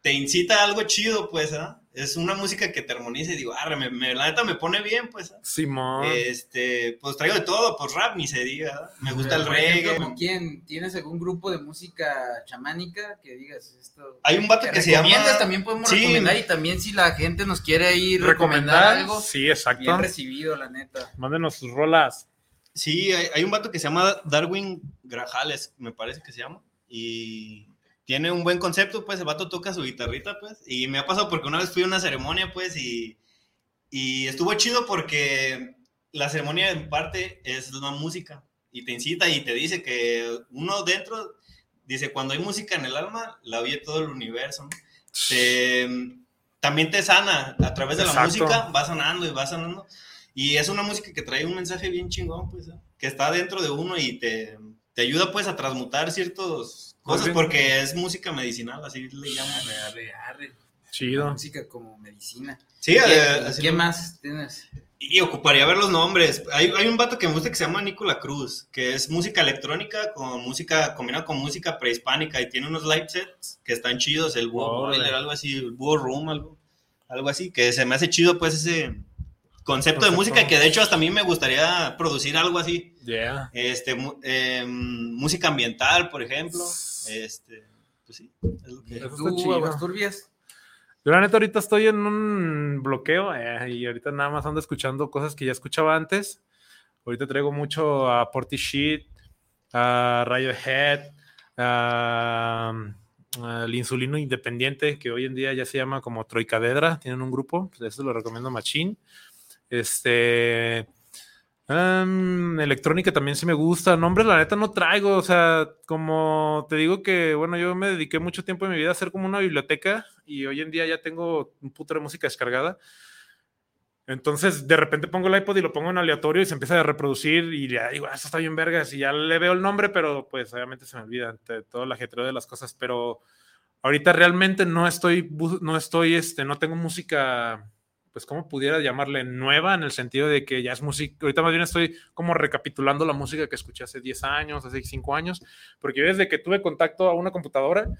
te incita a algo chido, pues, ¿ah? Es una música que te armoniza y digo, ah, me, la neta me pone bien, pues. Simón. Este, pues traigo de todo, pues rap ni se diga. Me gusta el reggae. ¿Con quién? ¿Tienes algún grupo de música chamánica que digas esto? Hay un vato que, se llama. También podemos recomendar y también si la gente nos quiere ir recomendar, algo. Sí, exacto. Bien recibido, la neta. Mándenos sus rolas. Sí, hay, hay un vato que se llama Darwin Grajales, me parece que se llama. Y tiene un buen concepto, pues el vato toca su guitarrita, pues, y me ha pasado porque una vez fui a una ceremonia, pues, y, y estuvo chido porque la ceremonia en parte es una música y te incita y te dice que uno dentro, dice, cuando hay música en el alma, la oye todo el universo, también te sana, a través de la música va sanando y va sanando, y es una música que trae un mensaje bien chingón, pues, que está dentro de uno y te, te ayuda, pues, a transmutar ciertos cosas porque es música medicinal, así le llaman. Arre, arre, Chido. Música como medicina. Sí, ¿Qué, ¿qué más tienes? Y ocuparía ver los nombres. Hay, hay, un vato que me gusta que se llama Nicola Cruz, que es música electrónica con música, combinada con música prehispánica y tiene unos live sets que están chidos, el Búho algo así, el Búho Room, algo, algo así, que se me hace chido pues ese, concepto de música que de hecho hasta a mí me gustaría producir algo así. Este, em, música ambiental, por ejemplo. Este, pues sí, es lo que... ¿Tú, turbias? Yo la neta ahorita estoy en un bloqueo eh, y ahorita nada más ando escuchando cosas que ya escuchaba antes. Ahorita traigo mucho a Porty Sheet, a Radiohead, a, al Insulino Independiente, que hoy en día ya se llama como Troicadedra, tienen un grupo, pues eso lo recomiendo machín. Este. electrónica también sí me gusta. Nombres, la neta, no traigo. O sea, como te digo que, bueno, yo me dediqué mucho tiempo en mi vida a hacer como una biblioteca y hoy en día ya tengo un puto de música descargada. Entonces, de repente pongo el iPod y lo pongo en aleatorio y se empieza a reproducir y ya digo, ah, esto está bien vergas y ya le veo el nombre, pero pues obviamente se me olvida todo el ajetreo de las cosas. Pero ahorita realmente no estoy, no estoy, este, no tengo música pues, ¿cómo pudiera llamarle? Nueva en el sentido de que ya es música, ahorita más bien estoy como recapitulando la música que escuché hace 10 años, hace 5 años, porque yo desde que tuve contacto a una computadora,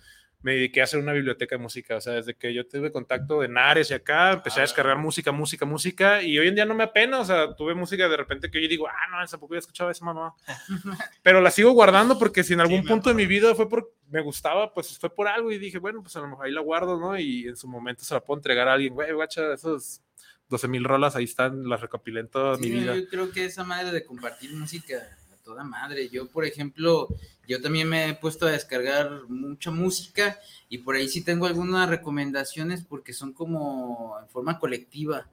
me dediqué a hacer una biblioteca de música, o sea, desde que yo tuve contacto de Nares y acá, empecé a descargar música, música, música, y hoy en día no me apena, o sea, tuve música de repente que yo digo, ah, no, esa poco ya escuchaba esa mamá, *laughs* pero la sigo guardando porque si en algún punto de mi vida fue por, me gustaba, pues fue por algo y dije, bueno, pues a lo mejor ahí la guardo, ¿no? Y en su momento se la puedo entregar a alguien, güey, guacha, esos 12 mil rolas, ahí están, las recopilé en toda mi vida. Yo creo que esa madre de compartir música a toda madre. Yo, por ejemplo, yo también me he puesto a descargar mucha música y por ahí sí tengo algunas recomendaciones porque son como en forma colectiva.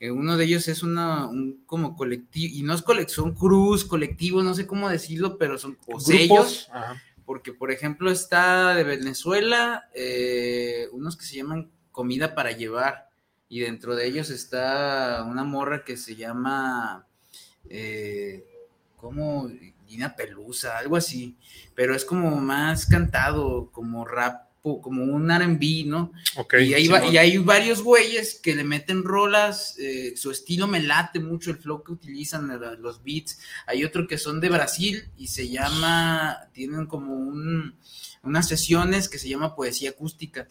Eh, uno de ellos es una, un como colectivo, y no es colección, cruz, colectivo, no sé cómo decirlo, pero son o sellos. Porque, por ejemplo, está de Venezuela, eh, unos que se llaman Comida para Llevar y dentro de ellos está una morra que se llama, eh, como Gina Pelusa, algo así, pero es como más cantado, como rap, como un RB, ¿no? y, hay, y hay varios güeyes que le meten rolas, eh, su estilo me late mucho, el flow que utilizan, los beats. Hay otro que son de Brasil y se llama, tienen como un, unas sesiones que se llama poesía acústica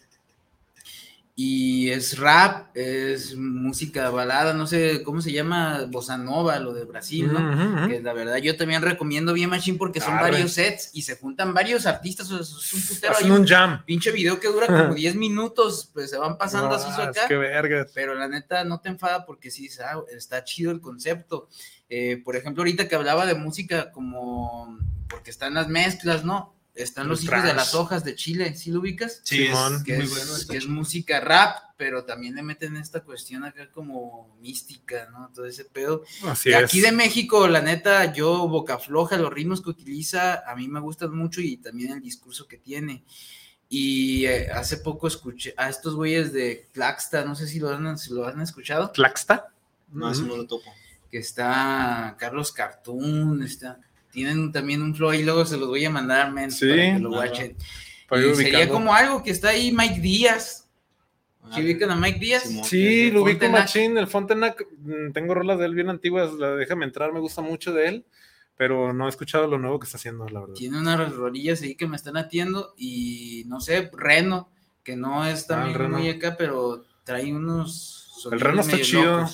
y es rap, es música balada, no sé cómo se llama, bossa nova, lo de Brasil, ¿no? Que la verdad yo también recomiendo bien Machine porque son varios sets y se juntan varios artistas, o es un putero. Hacen un jam. Pinche video que dura como 10 minutos, pues se van pasando así su acá. Qué verga. Pero la neta no te enfada porque sí, ah, está chido el concepto. Eh, por ejemplo, ahorita que hablaba de música como, porque están las mezclas, ¿no? Están los, hijos de las hojas de Chile, ¿sí lo ubicas? Sí, es, que muy es, bueno. Que es música rap, pero también le meten esta cuestión acá como mística, ¿no? Todo ese pedo. Así y aquí de México, la neta, yo boca floja, los ritmos que utiliza, a mí me gustan mucho y también el discurso que tiene. Y eh, hace poco escuché a estos güeyes de Claxta, no sé si lo han, si lo han escuchado. ¿Claxta? No, eso no lo topo. Que está Carlos Cartoon, está tienen también un flow y luego se los voy a mandar, men, sí, para que lo watchen. sería como algo que está ahí Mike Díaz. ¿Sí ubican a Mike Díaz? Sí, lo ubico machín, el Fontenac, mm, tengo rolas de él bien antiguas, la déjame entrar, me gusta mucho de él, pero no he escuchado lo nuevo que está haciendo, la verdad. Tiene unas rodillas ahí que me están atiendo y no sé, Reno, que no es ah, también muy acá, pero trae unos... El Reno está chido.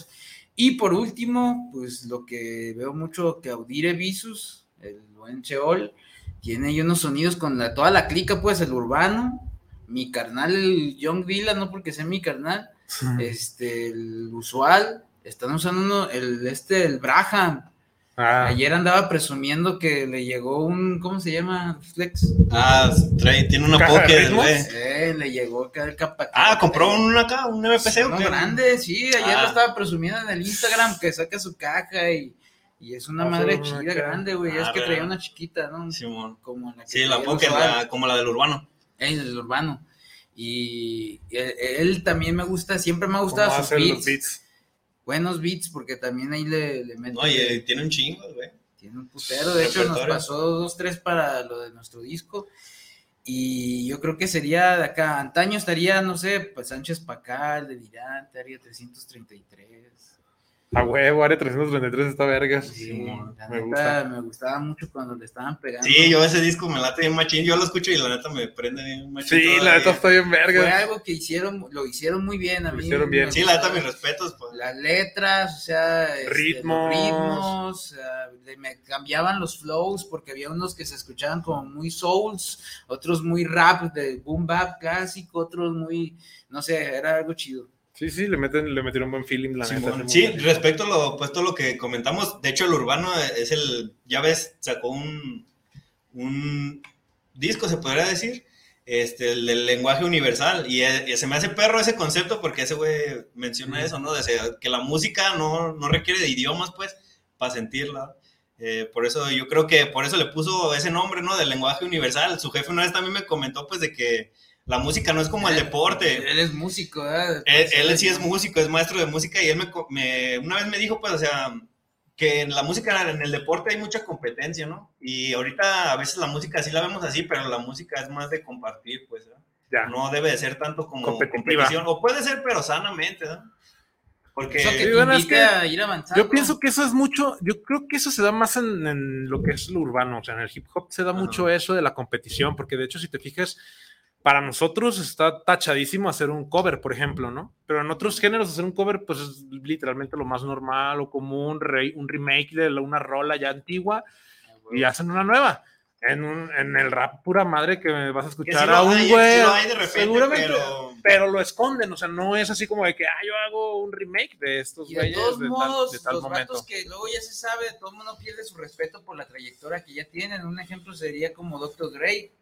Y por último, pues lo que veo mucho que Audire Visus, el buen Cheol, tiene ahí unos sonidos con la, toda la clica, pues el urbano, mi carnal, el Young Villa, no porque sea mi carnal, este, el usual, están usando uno, el, este, el Braham. Ah. Ayer andaba presumiendo que le llegó un, ¿cómo se llama? Flex. Ah, trae, tiene una Pocket, güey. Eh, le llegó acá el capa. Ah, compró un acá, un MPC. Uno grande, sí, ayer lo ah. estaba presumiendo en el Instagram que saca su caja y y es una madre chida grande, güey. es que traía una chiquita, ¿no? Simón. Como la que sí, la Pocket, como la del urbano. El del urbano. Y él, también me gusta, siempre me ha gustado sus beats. Buenos beats, porque también ahí le, le mete. Oye, tiene un chingo, güey. Tiene un putero. De hecho, nos pasó dos, tres para lo de nuestro disco. Y yo creo que sería de acá. Antaño estaría, no sé, pues Sánchez Pacal, Delirante, Área 333. A huevo, Área 333 está verga. Sí, me, gusta. me gustaba mucho cuando le estaban pegando. Sí, yo ese disco me late bien machín. Yo lo escucho y la neta me prende bien machín. Sí, la neta está bien verga. Fue algo que hicieron, lo hicieron muy bien a mí. Lo hicieron bien. Sí, la neta, mis respetos. Pues. Las letras, o sea, este, ritmos. ritmos, o sea, me cambiaban los flows porque había unos que se escuchaban como muy souls, otros muy rap de boom bap clásico, otros muy, no sé, era algo chido. Sí, sí, le, meten, le metieron buen feeling, la sí, Sí, respecto a lo, pues, todo lo que comentamos, de hecho, el urbano es el, ya ves, sacó un, un disco, se podría decir, este, el del lenguaje universal, y, eh, se me hace perro ese concepto porque ese güey menciona eso, ¿no? De que la música no, no requiere de idiomas, pues, para sentirla. Eh, por eso yo creo que por eso le puso ese nombre, ¿no? Del lenguaje universal. Su jefe una vez también me comentó, pues, de que la música no es como el deporte. Él es músico, ¿verdad? Él, sí es músico, es maestro de música y él me, una vez me dijo, pues, o sea, que en la música, en el deporte hay mucha competencia, ¿no? Y ahorita a veces la música sí la vemos así, pero la música es más de compartir, pues, No debe de ser tanto como competición. O puede ser, pero sanamente, ¿no? Porque a ir avanzando. Yo pienso que eso es mucho, yo creo que eso se da más en, lo que es lo urbano, o sea, en el hip hop se da mucho eso de la competición, porque de hecho si te fijas, para nosotros está tachadísimo hacer un cover, por ejemplo, ¿no? Pero en otros géneros hacer un cover, pues es literalmente lo más normal o común, un remake de una rola ya antigua y hacen una nueva en, un, en el rap pura madre que vas a escuchar a un güey. seguramente, pero... lo esconden, o sea, no es así como de que, ah, yo hago un remake de estos güeyes. De todos modos, de tal, los momento. que luego ya se sabe, todo el mundo pierde su respeto por la trayectoria que ya tienen. Un ejemplo sería como Dr. Dre,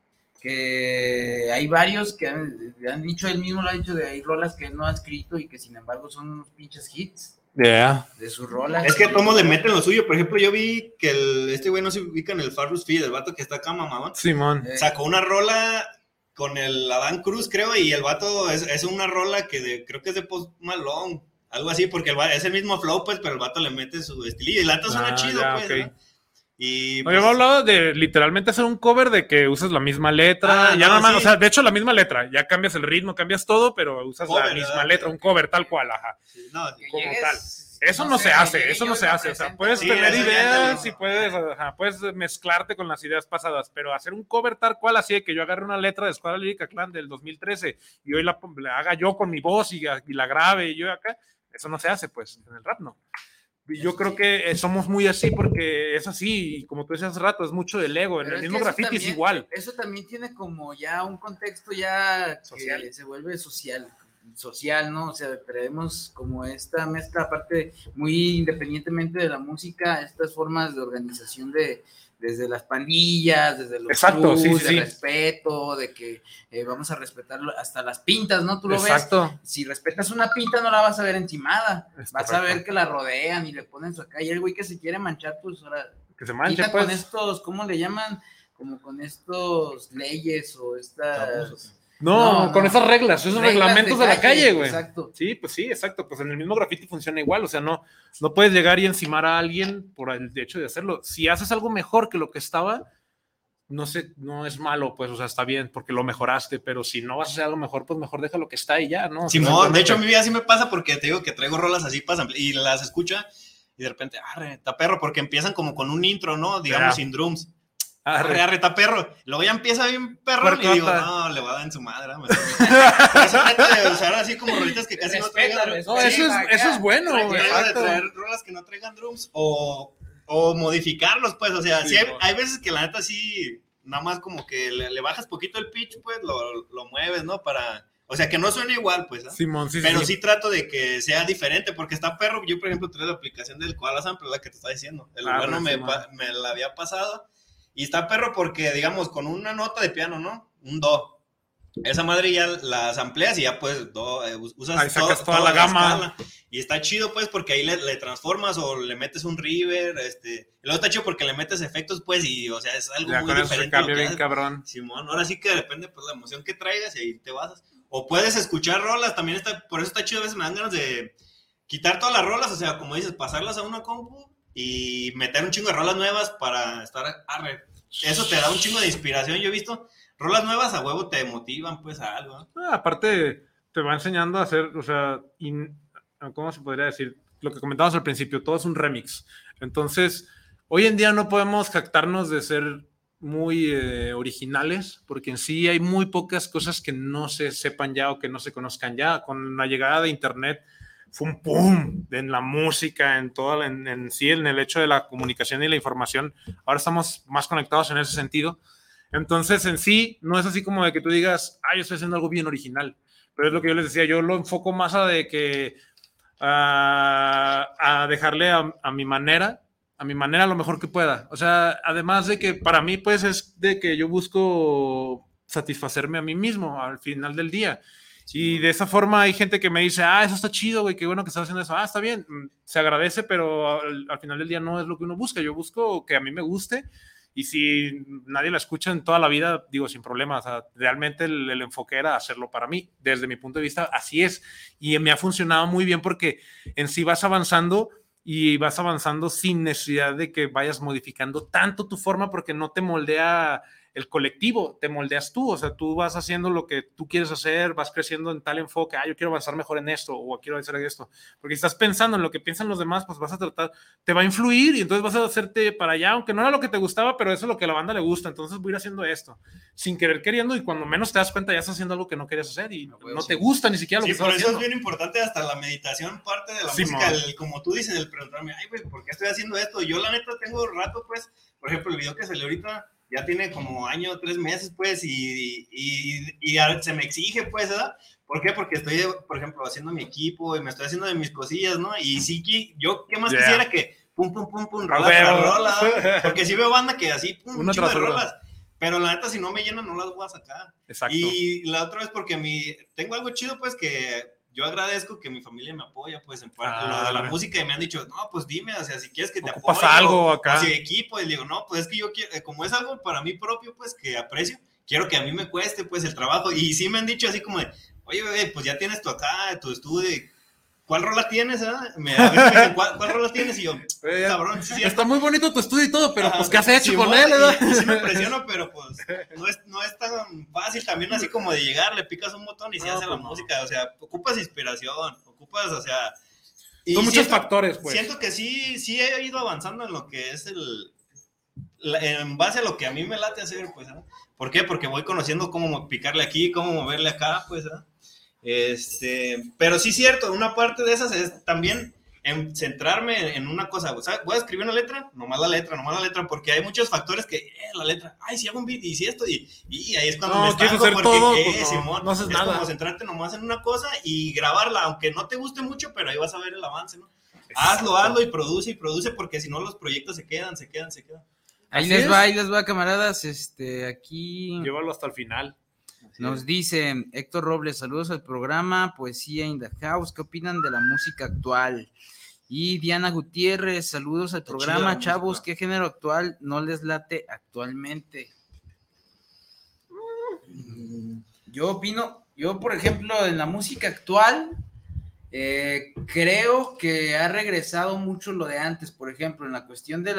que hay varios que han, han dicho, él mismo lo ha dicho, de hay rolas que no ha escrito y que sin embargo son unos pinches hits. De su rola. Es que todos le meten lo suyo. Por ejemplo, yo vi que el, este güey no se ubica en el Farlus Feed, el vato que está acá, mamá. Simón. Sacó una rola con el Adán Cruz, creo, y el vato es, es una rola que creo que es de Post Malone. Algo así, porque es el mismo flow, pues, pero el vato le mete su estilillo. Y el vato suena ah, chido, pues. Y pues, hablado de literalmente hacer un cover de que usas la misma letra, ah, ya nada más, o sea, de hecho la misma letra, ya cambias el ritmo, cambias todo, pero usas la misma letra, un cover tal cual, ajá. no, como tal. Eso no, se hace, eso no se hace. O sea, puedes tener ideas y puedes, puedes mezclarte con las ideas pasadas, pero hacer un cover tal cual, así de que yo agarre una letra de Escuadra Lírica Clan del 2013 y hoy la, haga yo con mi voz y, y la grabe y yo acá, eso no se hace, pues, en el rap no yo creo que eh, somos muy así porque es así, y como tú decías hace rato, es mucho del ego. en el mismo graffiti es igual. Eso también tiene como ya un contexto ya social. que se vuelve social, social, ¿no? O sea, tenemos como esta mezcla, aparte, muy independientemente de la música, estas formas de organización de, desde las pandillas, desde los Exacto, sí, de respeto, de que eh, vamos a respetar hasta las pintas, ¿no? Tú lo Exacto. ves. Si respetas una pinta, no la vas a ver encimada. vas a ver que la rodean y le ponen su acá. Y el güey que se quiere manchar, pues ahora. Que se manche, pues. con estos, ¿cómo le llaman? Como con estos leyes o estas. No, con esas reglas, esos reglamentos de, la calle, güey. Exacto. Sí, pues sí, exacto. Pues en el mismo graffiti funciona igual. O sea, no, no puedes llegar y encimar a alguien por el hecho de hacerlo. Si haces algo mejor que lo que estaba, no sé, no es malo, pues, o sea, está bien porque lo mejoraste, pero si no vas a hacer algo mejor, pues mejor deja lo que está y ya, ¿no? Simón, de hecho, a mi vida sí me pasa porque te digo que traigo rolas así pasan y las escucha y de repente, arre, está perro, porque empiezan como con un intro, ¿no? Digamos, sin drums. Arre, arre, está perro. Luego ya empieza bien perro y digo, no, le va a dar en su madre. *laughs* eso trata de usar así como rolitas que casi no traigan. No, eso, es, eso es bueno, güey. de traer rolas que no traigan drums o, o modificarlos, pues. O sea, sí, hay, hay, veces que la neta sí, nada más como que le, le bajas poquito el pitch, pues, lo, lo, mueves, ¿no? Para... O sea, que no suene igual, pues. ¿no? Simón, sí, Pero sí. trato de que sea diferente, porque está perro. Yo, por ejemplo, traigo la aplicación del Koala Sample, la que te está diciendo. El ah, bueno me, me la había pasado y está perro porque, digamos, con una nota de piano, ¿no? Un do. Esa madre ya las amplias y ya pues do, eh, usas ahí sacas toda, la gama. y está chido pues porque ahí le, transformas o le metes un river, este, luego está chido porque le metes efectos pues y o sea es algo ya, muy con diferente. Cambia bien cabrón. Simón, ahora sí que depende pues la emoción que traigas y ahí te basas. O puedes escuchar rolas, también está, por eso está chido, a veces me dan ganas de quitar todas las rolas, o sea, como dices, pasarlas a una compu y meter un chingo de rolas nuevas para estar arre. Eso te da un chingo de inspiración. Yo he visto rolas nuevas a huevo te motivan pues a algo. Ah, aparte te va enseñando a hacer, o sea, ¿cómo se podría decir? Lo que comentábamos al principio, todo es un remix. Entonces, hoy en día no podemos jactarnos de ser muy eh, originales, porque en sí hay muy pocas cosas que no se sepan ya o que no se conozcan ya. Con la llegada de Internet, fue un boom en la música, en todo, en, sí, en el hecho de la comunicación y la información. Ahora estamos más conectados en ese sentido. Entonces, en sí, no es así como de que tú digas, ah, yo estoy haciendo algo bien original. Pero es lo que yo les decía, yo lo enfoco más a de que a dejarle a, a, mi manera, a mi manera lo mejor que pueda. O sea, además de que para mí, pues, es de que yo busco satisfacerme a mí mismo al final del día. Y de esa forma hay gente que me dice, ah, eso está chido, güey, qué bueno que estás haciendo eso. Ah, está bien, mm, se agradece, pero al, final del día no es lo que uno busca. Yo busco que a mí me guste y si nadie la escucha en toda la vida, digo, sin problema. O sea, realmente el, el, enfoque era hacerlo para mí. Desde mi punto de vista, así es. Y me ha funcionado muy bien porque en sí vas avanzando y vas avanzando sin necesidad de que vayas modificando tanto tu forma porque no te moldea el colectivo, te moldeas tú, o sea, tú vas haciendo lo que tú quieres hacer, vas creciendo en tal enfoque, ah, yo quiero avanzar mejor en esto, o quiero hacer esto, porque si estás pensando en lo que piensan los demás, pues vas a tratar, te va a influir y entonces vas a hacerte para allá, aunque no era lo que te gustaba, pero eso es lo que a la banda le gusta, entonces voy a ir haciendo esto, sin querer queriendo, y cuando menos te das cuenta ya estás haciendo algo que no querías hacer y no, te gusta ni siquiera lo sí, que por estás eso es bien importante hasta la meditación, parte de la música, como tú dices, el preguntarme, ay, güey, ¿por qué estoy haciendo esto? Yo la neta tengo rato, pues, por ejemplo, el video que salió ahorita, ya tiene como año, tres meses, pues, y, y, y, se me exige, pues, ¿verdad? ¿Por qué? Porque estoy, por ejemplo, haciendo mi equipo y me estoy haciendo de mis cosillas, ¿no? Y sí, yo, ¿qué más quisiera que pum, pum, pum, pum, rola tras rola? *laughs* Porque si veo banda que así, pum, Una tras rolas. Pero la neta, si no me llenan, no las voy a sacar. Exacto. Y la otra vez, porque mi, tengo algo chido, pues, que yo agradezco que mi familia me apoya, pues, en parte ah, de la música y me han dicho, no, pues dime, o sea, si quieres que te apoye. algo acá. Si equipo, y digo, no, pues es que yo quiero, como es algo para mí propio, pues, que aprecio, quiero que a mí me cueste, pues, el trabajo. Y sí me han dicho así como de, oye, bebé, pues ya tienes tu acá, tu estudio, ¿cuál rola tienes? Ah? Me, dicen, *laughs* ¿cuál, ¿cuál, rola tienes? Y yo, cabrón. Sí, está muy bonito tu estudio y todo, pero pues, ¿qué has hecho con él? Y, sí me impresiono, *laughs* pero pues no es, no es tan fácil también así como de llegar, le picas un botón y se hace la pues, música. O sea, ocupas inspiración, ocupas, o sea. Son muchos factores, pues. Siento que sí, sí he ido avanzando en lo que es el. en base a lo que a mí me late hacer, pues. ¿no? ¿Por qué? Porque voy conociendo cómo picarle aquí, cómo moverle acá, pues. ¿no? Este, pero sí cierto, una parte de esas es también en centrarme en una cosa. Voy a escribir una letra, nomás la letra, nomás la letra, porque hay muchos factores que, eh, la letra, ay, si hago un beat y si esto, y, y ahí es cuando no, me estanco porque, todo, eh, pues Simón, no, es como centrarte nomás en una cosa y grabarla, aunque no te guste mucho, pero ahí vas a ver el avance, ¿no? Hazlo, hazlo y produce y produce, porque si no los proyectos se quedan, se quedan, se quedan. Ahí les va, ahí les va, camaradas, este, aquí... Llévalo hasta el final. Nos dice Héctor Robles, saludos al programa Poesía in the House. ¿Qué opinan de la música actual? Y Diana Gutiérrez, saludos al programa, chavos. ¿Qué género actual no les late actualmente? Yo opino, yo por ejemplo, en la música actual, eh, creo que ha regresado mucho lo de antes. Por ejemplo, en la cuestión de,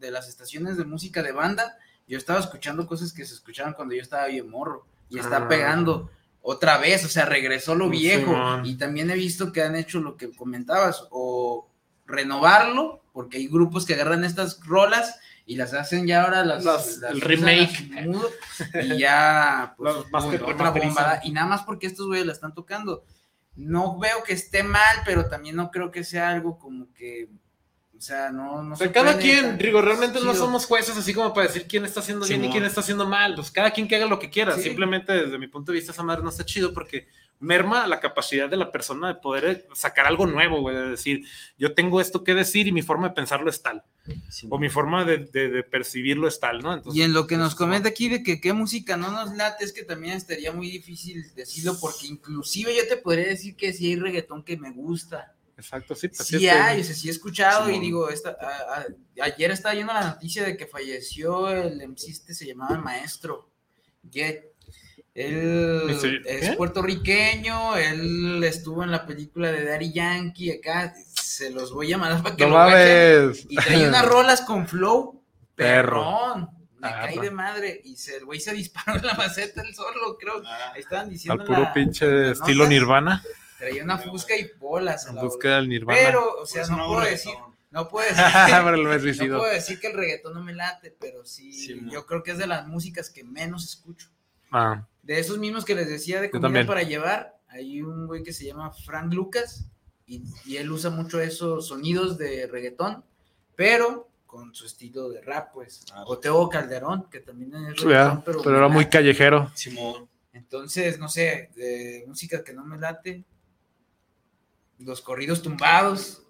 de las estaciones de música de banda, yo estaba escuchando cosas que se escuchaban cuando yo estaba bien morro y está ah. pegando otra vez, o sea, regresó lo viejo. y también he visto que han hecho lo que comentabas, o renovarlo, porque hay grupos que agarran estas rolas y las hacen ya ahora las, el remake y ya pues, otra bombada y nada más porque estos güeyes la están tocando no veo que esté mal pero también no creo que sea algo como que o sea, no, no cada quien, digo, realmente no somos jueces así como para decir quién está haciendo bien y quién está haciendo mal. Pues cada quien que haga lo que quiera. Simplemente desde mi punto de vista esa madre no está chido porque merma la capacidad de la persona de poder sacar algo nuevo, güey, de decir, yo tengo esto que decir y mi forma de pensarlo es tal. o mi forma de, de, percibirlo es tal, ¿no? y en lo que nos pues, comenta aquí de que qué música no nos late, es que también estaría muy difícil decirlo porque inclusive yo te podría decir que si hay reggaetón que me gusta Exacto, sí. Pues, sí hay, sí he escuchado y digo, esta, ayer estaba viendo la noticia de que falleció el MC este, se llamaba Maestro Jet. Él es puertorriqueño, él estuvo en la película de Daddy Yankee, acá se los voy a llamar para que lo vean. Y *laughs* trae unas rolas con flow, perrón. Me ah, caí de madre. Y se, el güey se disparó en la maceta él solo, creo. Ah. Ahí estaban diciendo. Al puro pinche estilo Nirvana. Traía una fusca y bolas. En busca del Nirvana. Pero, o sea, no, puedo decir, no puedo *laughs* decir, que, no puedo decir que el reggaetón no me late, pero sí, yo creo que es de las músicas que menos escucho. Ah. De esos mismos que les decía de comida para llevar, hay un güey que se llama Frank Lucas y, él usa mucho esos sonidos de reggaetón, pero con su estilo de rap, pues. Ah, o Teo Calderón, que también es reggaetón, pero, pero era muy callejero. Simón. Entonces, no sé, de música que no me late, los corridos tumbados.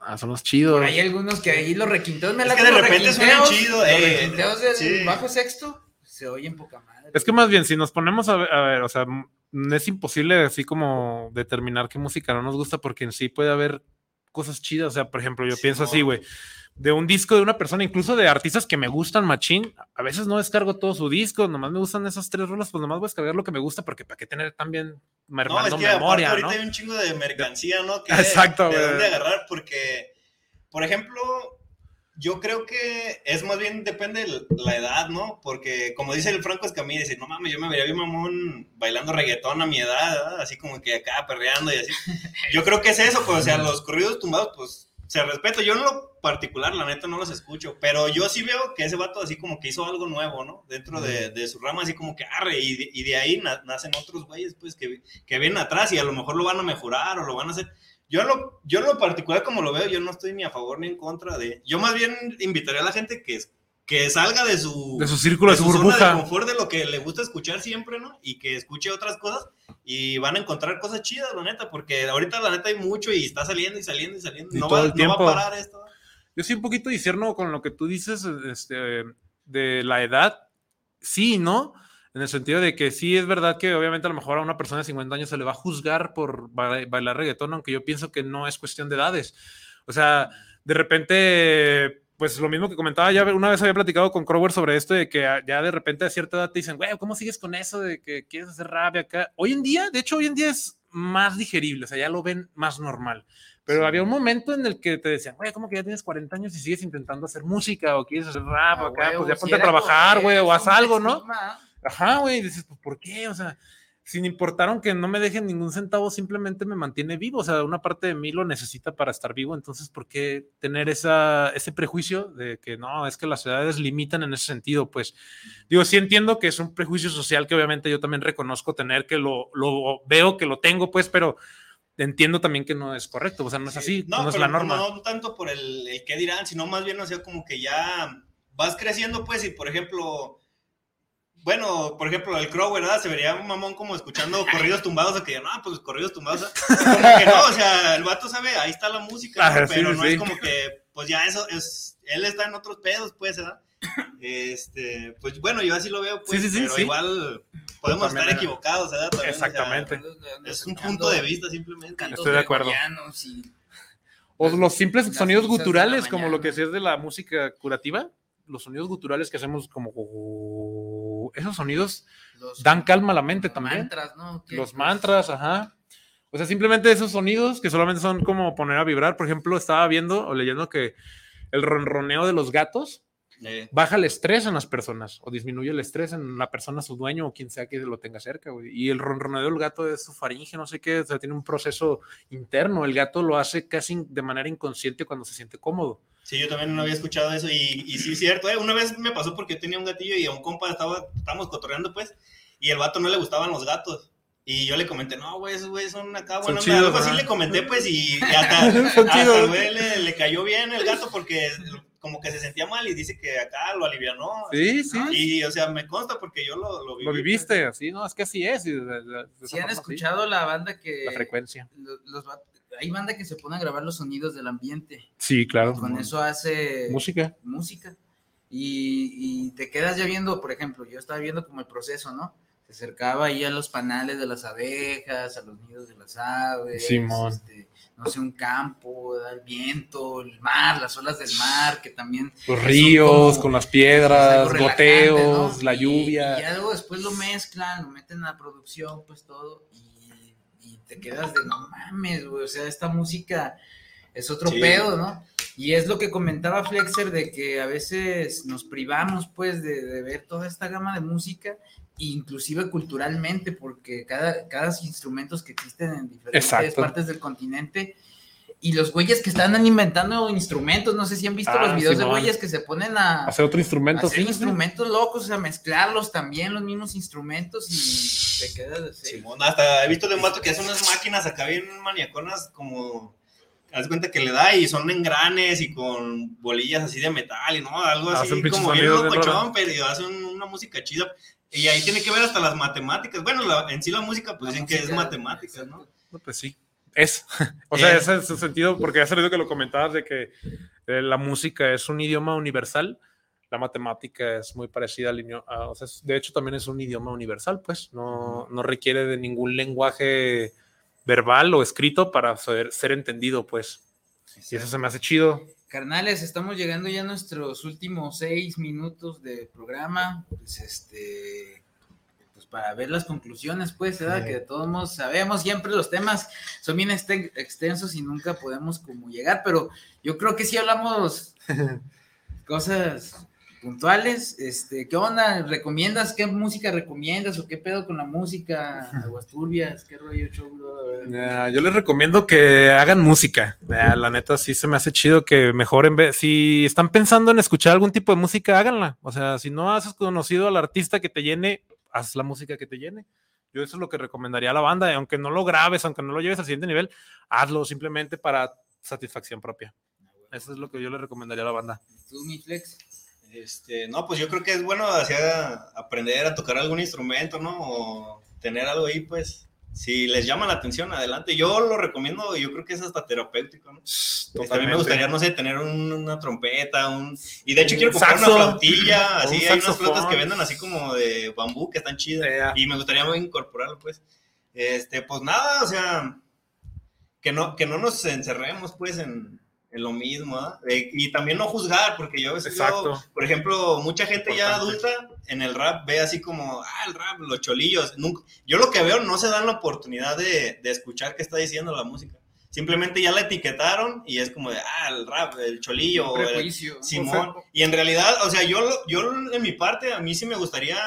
Ah, son los chidos. hay algunos que ahí los requinteos me la que de repente suenan chidos. Los eh, requinteos del bajo sexto se oyen poca madre. Es que más bien, si nos ponemos a ver, a ver, o sea, es imposible así como determinar qué música no nos gusta porque en sí puede haber cosas chidas. O sea, por ejemplo, yo pienso así, güey de un disco de una persona, incluso de artistas que me gustan, machín. A veces no descargo todo su disco, nomás me gustan esas tres rolas, pues nomás voy a descargar lo que me gusta, porque para qué tener también mermando no, es que memoria, ahorita hay un chingo de mercancía, ¿no? Exacto, De, de dónde agarrar, porque, por ejemplo, yo creo que es más bien depende de la edad, ¿no? Porque como dice el Franco Escamilla, dice, no mames, yo me vería bien mamón bailando reggaetón a mi edad, así como que acá perreando y así. *laughs* Yo creo que es eso, pues, o sea, los corridos tumbados, pues, se respeto. Yo en lo particular, la neta, no los escucho, pero yo sí veo que ese vato así como que hizo algo nuevo, ¿no? Dentro de, de su rama, así como que arre, y de, y de ahí nacen otros güeyes, pues, que, que vienen atrás y a lo mejor lo van a mejorar o lo van a hacer yo lo, yo lo particular como lo veo, yo no estoy ni a favor ni en contra de... Yo más bien invitaría a la gente que, que salga de su... De su círculo, de su, burbuja. Zona de confort, de lo que le gusta escuchar siempre, ¿no? Y que escuche otras cosas y van a encontrar cosas chidas, la neta, porque ahorita la neta hay mucho y está saliendo y saliendo y saliendo. no, va, no va a parar esto. Yo sí un poquito discerno con lo que tú dices este, de la edad. Sí, ¿no? en el sentido de que sí es verdad que obviamente a lo mejor a una persona de 50 años se le va a juzgar por bailar reggaetón, aunque yo pienso que no es cuestión de edades. O sea, de repente, pues lo mismo que comentaba, ya una vez había platicado con Crower sobre esto, de que ya de repente a cierta edad te dicen, güey, ¿cómo sigues con eso de que quieres hacer rabia acá? Hoy en día, de hecho, hoy en día es más digerible, o sea, ya lo ven más normal. Pero había un momento en el que te decían, güey, ¿cómo que ya tienes 40 años y sigues intentando hacer música o quieres hacer rap ah, acá? pues ya ponte a trabajar, güey, o haz algo, ¿no? Ajá, güey, dices, pues, ¿por qué? O sea, sin importar aunque no me dejen ningún centavo, simplemente me mantiene vivo. O sea, una parte de mí lo necesita para estar vivo. Entonces, ¿por qué tener esa, ese prejuicio de que no, es que las edades limitan en ese sentido? Pues, digo, sí entiendo que es un prejuicio social que obviamente yo también reconozco tener, que lo, lo veo, que lo tengo, pues, pero entiendo también que no es correcto. O sea, no es así, no, es la norma. No tanto por el, el qué dirán, sino más bien, o sea, como que ya vas creciendo, pues, y por ejemplo bueno, por ejemplo, el Crow, ¿verdad? Se vería un mamón como escuchando *laughs* corridos tumbados, o que no, pues corridos tumbados. *laughs* Como que no, o sea, el vato sabe, ahí está la música, ah, pero no es como que, pues ya eso es, él está en otros pedos, pues, ¿verdad? Este, pues bueno, yo así lo veo, pues, pero igual podemos estar equivocados, ¿verdad? Exactamente. es un punto de vista simplemente. Estoy de acuerdo. O los simples sonidos guturales, como lo que es de la música curativa, los sonidos guturales que hacemos como esos sonidos dan calma a la mente también. Mantras, ¿no? Los mantras, ajá. O sea, simplemente esos sonidos que solamente son como poner a vibrar. Por ejemplo, estaba viendo o leyendo que el ronroneo de los gatos eh. baja el estrés en las personas o disminuye el estrés en la persona, su dueño o quien sea que lo tenga cerca. Y el ronroneo del gato es su faringe, no sé qué, o sea, tiene un proceso interno. El gato lo hace casi de manera inconsciente cuando se siente cómodo. Sí, yo también no había escuchado eso y, y sí es cierto, ¿eh? una vez me pasó porque tenía un gatillo y a un compa estaba, estábamos cotorreando pues y el vato no le gustaban los gatos. Y yo le comenté, no, güey, esos güeyes son acá, bueno, algo así le comenté, pues, y, *laughs* hasta, hasta güey le, le, cayó bien el gato porque como que se sentía mal y dice que acá lo alivianó. Sí, sí. Y, o sea, me consta porque yo lo, lo viví. Lo viviste, así, ¿no? Es que así es. Si han escuchado la banda que... La frecuencia. Los, hay banda que se pone a grabar los sonidos del ambiente. Sí, claro. con eso hace... Música. Música. Y, y, te quedas ya viendo, por ejemplo, yo estaba viendo como el proceso, ¿no? Se acercaba ahí a los panales de las abejas, a los nidos de las aves. Simón. Este, no sé, un campo, el viento, el mar, las olas del mar, que también... Los ríos, con las piedras, goteos, la lluvia. Y, y, luego después lo mezclan, lo meten a la producción, pues todo, y, y te quedas de, no mames, güey, o sea, esta música es otro pedo, ¿no? Y es lo que comentaba Flexer de que a veces nos privamos, pues, de, de ver toda esta gama de música inclusive culturalmente, porque cada, cada instrumentos que existen en diferentes partes del continente y los güeyes que están inventando instrumentos, no sé si han visto los ah, videos de güeyes que se ponen a hacer otro instrumento, hacer instrumentos locos, o sea, mezclarlos también, los mismos instrumentos y te quedas así. hasta he visto de un vato que hace unas máquinas acá bien maniaconas como haz cuenta que le da y son engranes y con bolillas así de metal y no, algo así como bien locochón, pero hacen una música chida. Y ahí tiene que ver hasta las matemáticas. Bueno, en sí la música, pues dicen que es matemáticas, ¿no? Pues sí, es. *laughs* O sea, ese es su sentido, porque ha salido que lo comentabas de que eh, la música es un idioma universal, la matemática es muy parecida al idioma, o sea, de hecho también es un idioma universal, pues, no, no requiere de ningún lenguaje verbal o escrito para ser, ser entendido, pues. Y eso se me hace chido. Carnales, estamos llegando ya a nuestros últimos seis minutos de programa. Pues este, para ver las conclusiones, pues, ¿verdad? Que todos sabemos, siempre los temas son bien extensos y nunca podemos como llegar, pero yo creo que sí hablamos *laughs* cosas puntuales. Este, ¿qué onda? ¿Recomiendas? ¿Qué música recomiendas? ¿O qué pedo con la música? *laughs* Aguas turbias, qué rollo yo les recomiendo que hagan música. la neta, sí se me hace chido que mejoren. Si están pensando en escuchar algún tipo de música, háganla. O sea, si no has conocido al artista que te llene, haz la música que te llene. Yo eso es lo que recomendaría a la banda, aunque no lo grabes, aunque no lo lleves al siguiente nivel, hazlo simplemente para satisfacción propia. Eso es lo que yo le recomendaría a la banda. ¿Tú, mi flex? Este, no, pues yo creo que es bueno hacia aprender a tocar algún instrumento, ¿no? O tener algo ahí, pues, si les llama la atención, adelante. Yo lo recomiendo, yo creo que es hasta terapéutico, ¿no? Este, a mí me gustaría, no sé, tener una trompeta, un... Y de hecho quiero comprar una flautilla, así, hay unas flautas que venden así como de bambú, que están chidas, y me gustaría incorporarlo, pues. Este, pues nada, o sea, que no, que no nos encerremos, pues, en, en lo mismo, ¿ah? eh, y también no juzgar, porque yo a veces, por ejemplo, mucha gente ya adulta en el rap ve así como, ah, el rap, los cholillos. yo lo que veo no se dan la oportunidad de, de, escuchar qué está diciendo la música. Simplemente ya la etiquetaron y es como de, ah, el rap, el cholillo, el Simón. y en realidad, o sea, yo, yo en mi parte, a mí sí me gustaría,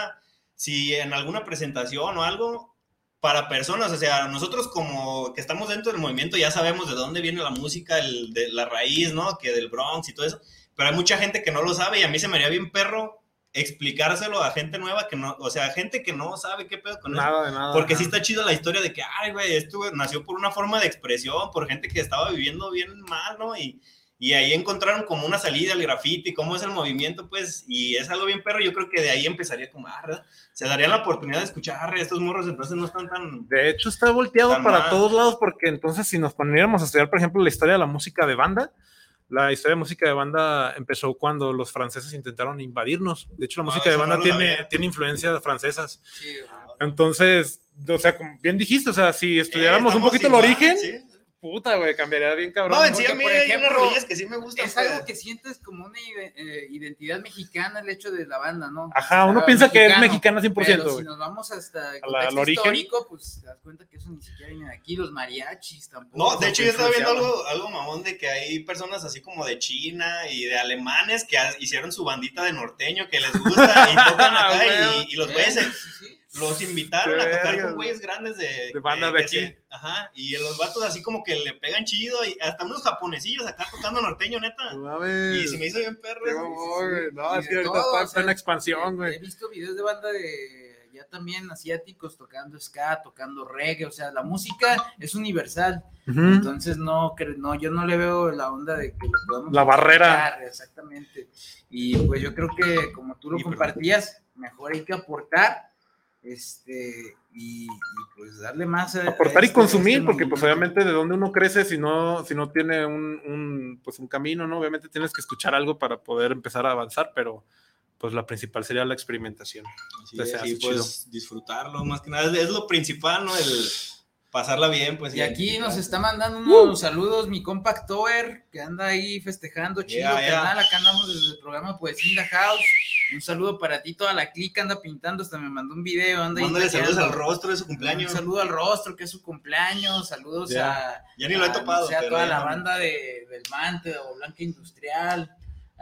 si en alguna presentación o algo, para personas, o sea, nosotros como que estamos dentro del movimiento ya sabemos de dónde viene la música, el, de la raíz, ¿no? Que del Bronx y todo eso, pero hay mucha gente que no lo sabe y a mí se me haría bien perro explicárselo a gente nueva que no, o sea, gente que no sabe qué pedo con nada, eso. De nada, Porque sí está chido la historia de que, ay, güey, esto nació por una forma de expresión, por gente que estaba viviendo bien mal, ¿no? Y, y ahí encontraron como una salida al graffiti, cómo es el movimiento, pues, y es algo bien perro, yo creo que de ahí empezaría como, ah, se daría la oportunidad de escuchar, ah, estos morros entonces no están tan... De hecho, está volteado para todos lados, porque entonces si nos poniéramos a estudiar, por ejemplo, la historia de la música de banda, la historia de música de banda empezó cuando los franceses intentaron invadirnos. De hecho, la ah, música de banda tiene, tiene influencias francesas. Entonces, o sea, como bien dijiste, o sea, si estudiáramos un poquito el origen, puta, güey, cambiaría bien cabrón. No, en sí a mí hay unas rodillas que sí me gustan. Es algo que sientes como una eh, identidad mexicana el hecho de la banda, ¿no? Ajá, uno piensa que es mexicana 100%. Pero si nos vamos hasta el contexto histórico, pues te das cuenta que eso ni siquiera viene de aquí, los mariachis tampoco. No, de hecho yo estaba viendo algo, algo mamón de que hay personas así como de China y de alemanes que hicieron su bandita de norteño que les gusta y *laughs* tocan acá y, y, los güeyes los invitaron a tocar con güeyes grandes de, de banda de aquí. ajá, y los vatos así como que le pegan chido y hasta unos japonesillos acá tocando norteño, neta. y se me hizo bien perro. no, es que ahorita está en la expansión, güey. He visto videos de banda de ya también asiáticos tocando ska, tocando reggae, o sea, la música es universal. Entonces no, no, yo no le veo la onda de que podamos la barrera. Exactamente. Y pues yo creo que como tú lo compartías, mejor hay que aportar este, y, pues darle más. Aportar y este, consumir, este porque pues obviamente de donde uno crece si no, si no tiene un, pues un camino, ¿no? Obviamente tienes que escuchar algo para poder empezar a avanzar, pero pues la principal sería la experimentación. Sí, pues disfrutarlo, más que nada, es, lo principal, ¿no? El pasarla bien, pues. Y aquí nos está mandando unos saludos mi compact Tower, que anda ahí festejando chido, canal, acá andamos desde el programa pues in House un saludo para ti, toda la clica anda pintando, hasta me mandó un video. Anda Mándale saludos al rostro de su cumpleaños. Un saludo al rostro, que es su cumpleaños. Saludos a. Ya ni lo he topado. A, toda la banda de, del Mante o Blanca Industrial.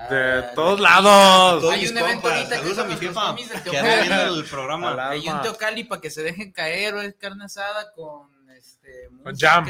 De todos lados. Hay un evento ahorita Saludos a mi jefa que anda viendo el programa. Hay un Teocali para que se dejen caer, o es carne asada con este. Música, jam.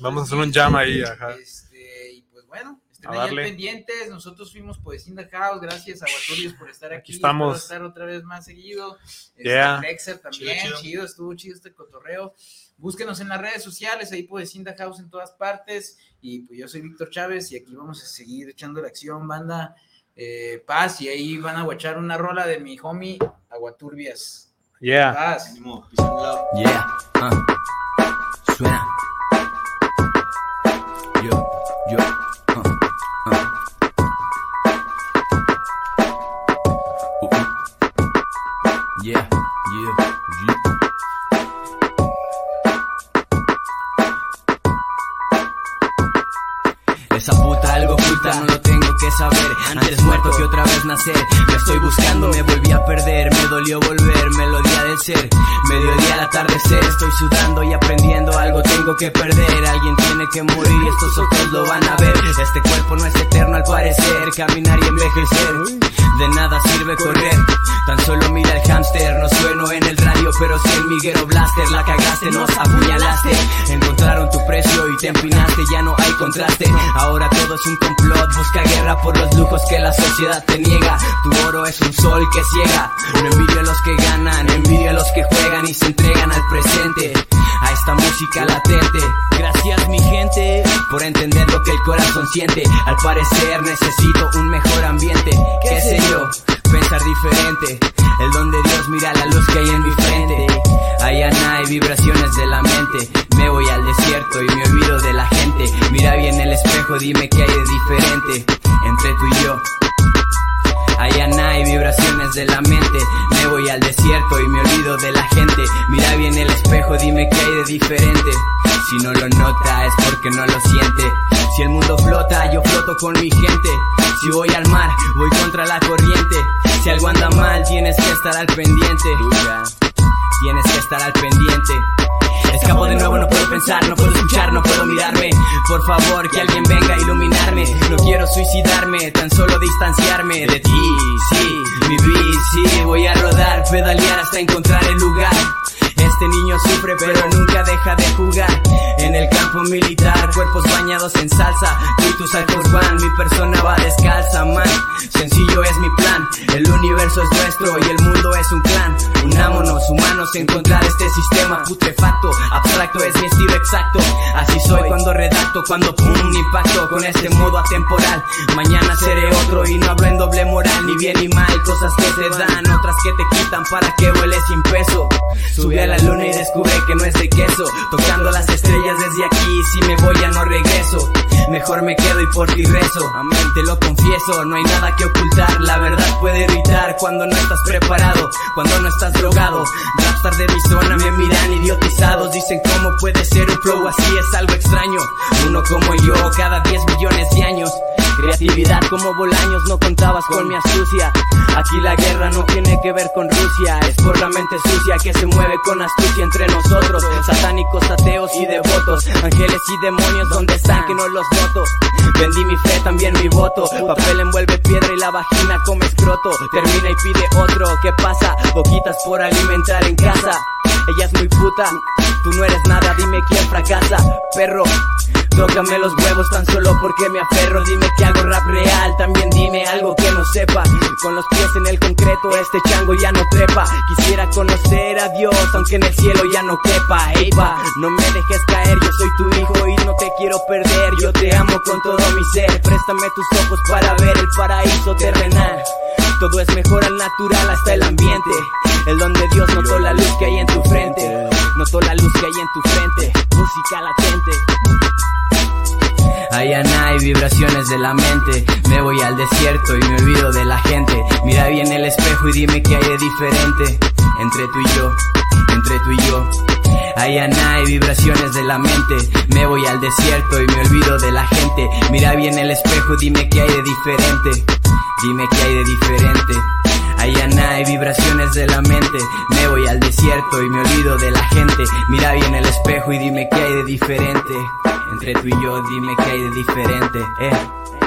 Vamos a hacer un jam ahí, ajá. Este, y pues bueno, Estén ahí pendientes. Nosotros fuimos Poesinda House. Gracias a Guaturios por estar aquí. estamos. Por estar otra vez más seguido. Yeah. Este, también. Chido, estuvo chido este cotorreo. Búsquenos en las redes sociales. Ahí Poesinda House en todas partes. Y pues yo soy Víctor Chávez. Y aquí vamos a seguir echando la acción, banda. Eh, paz. Y ahí van a guachar una rola de mi homie Aguaturbias. Yeah. Paz. Yeah. Uh. Suena. Saber. Antes muerto que otra vez nacer. Me estoy buscando, me volví a perder. Me dolió volver, melodía del ser. Mediodía al atardecer, estoy sudando y aprendiendo. Algo tengo que perder. Alguien tiene que morir, estos ojos lo van a ver. Este cuerpo no es eterno al parecer. Caminar y envejecer. De nada sirve correr. Tan solo mira el hámster, no radio, pero si el Miguero Blaster la cagaste, nos apuñalaste. Encontraron tu precio y te empinaste, ya no hay contraste. Ahora todo es un complot, busca guerra por los lujos que la sociedad te niega. Tu oro es un sol que ciega. No envidio a los que ganan, envidio a los que juegan y se entregan al presente. A esta música latente. Gracias mi gente por entender lo que el corazón siente. Al parecer necesito un mejor ambiente. ¿Qué sé yo? Pensar diferente. El don de Dios mira la luz que hay en mi frente. Allá hay vibraciones de la mente. Me voy al desierto y me olvido de la gente. Mira bien el espejo, dime qué hay de diferente entre tú y yo. Allá hay vibraciones de la mente. Me voy al desierto y me olvido de la gente. Mira bien el espejo, dime qué hay de diferente. Si no lo nota es porque no lo siente. Si el mundo flota, yo floto con mi gente. Si voy al mar, voy contra la corriente. Si algo anda mal, tienes que estar al pendiente. Tienes que estar al pendiente. Escapo de nuevo, no puedo pensar, no puedo escuchar, no puedo mirarme. Por favor, que alguien venga a iluminarme. No quiero suicidarme, tan solo distanciarme de ti. Sí, vivir, sí, voy a rodar, pedalear hasta encontrar el lugar. Este niño sufre pero nunca deja de jugar. En el campo militar, cuerpos bañados en salsa. Y tus arcos van, mi persona va descalza, man. Sencillo es mi plan, el universo es nuestro y el mundo es un clan. Unámonos, humanos, encontrar este sistema putrefacto Abstracto es mi estilo exacto. Así soy cuando redacto, cuando pum, impacto Con este modo atemporal. Mañana seré otro y no hablo en doble moral Ni bien ni mal, cosas que te dan, otras que te quitan Para que vueles sin peso Sube a la y descubre que no es de queso. Tocando las estrellas desde aquí, si me voy ya no regreso. Mejor me quedo y por ti rezo. Amén, te lo confieso, no hay nada que ocultar. La verdad puede irritar cuando no estás preparado Cuando no estás drogado. Rapstar de mi zona me miran idiotizados. Dicen cómo puede ser un flow así, es algo extraño. Uno como yo, cada 10 millones de años Creatividad como Bolaños, no contabas con mi astucia. Aquí la guerra no tiene que ver con Rusia, es por la mente sucia que se mueve con astucia entre nosotros. Satánicos, ateos y devotos, ángeles y demonios, ¿dónde están que no los noto? Vendí mi fe, también mi voto. Papel envuelve piedra y la vagina come escroto. Termina y pide otro, ¿qué pasa? Boquitas por alimentar en casa. Ella es muy puta, tú no eres nada, dime quién fracasa, perro. Tócame los huevos tan solo porque me aferro. Dime que hago rap real, también dime algo que no sepa. Con los pies en el concreto, este chango ya no trepa. Quisiera conocer a Dios, aunque en el cielo ya no quepa. Epa, no me dejes caer, yo soy tu hijo y no te quiero perder. Yo te amo con todo mi ser. Préstame tus ojos para ver el paraíso terrenal. Todo es mejor al natural hasta el ambiente. El don de Dios notó la luz que hay en tu frente. Notó la luz que hay en tu frente. Música latente. Allá hay vibraciones de la mente. Me voy al desierto y me olvido de la gente. Mira bien el espejo y dime qué hay de diferente entre tú y yo, entre tú y yo. Allá hay vibraciones de la mente. Me voy al desierto y me olvido de la gente. Mira bien el espejo y dime qué hay de diferente. Dime qué hay de diferente. Allá hay vibraciones de la mente. Me voy al desierto y me olvido de la gente. Mira bien el espejo y dime qué hay de diferente. Entre tú y yo, dime qué hay de diferente. Eh.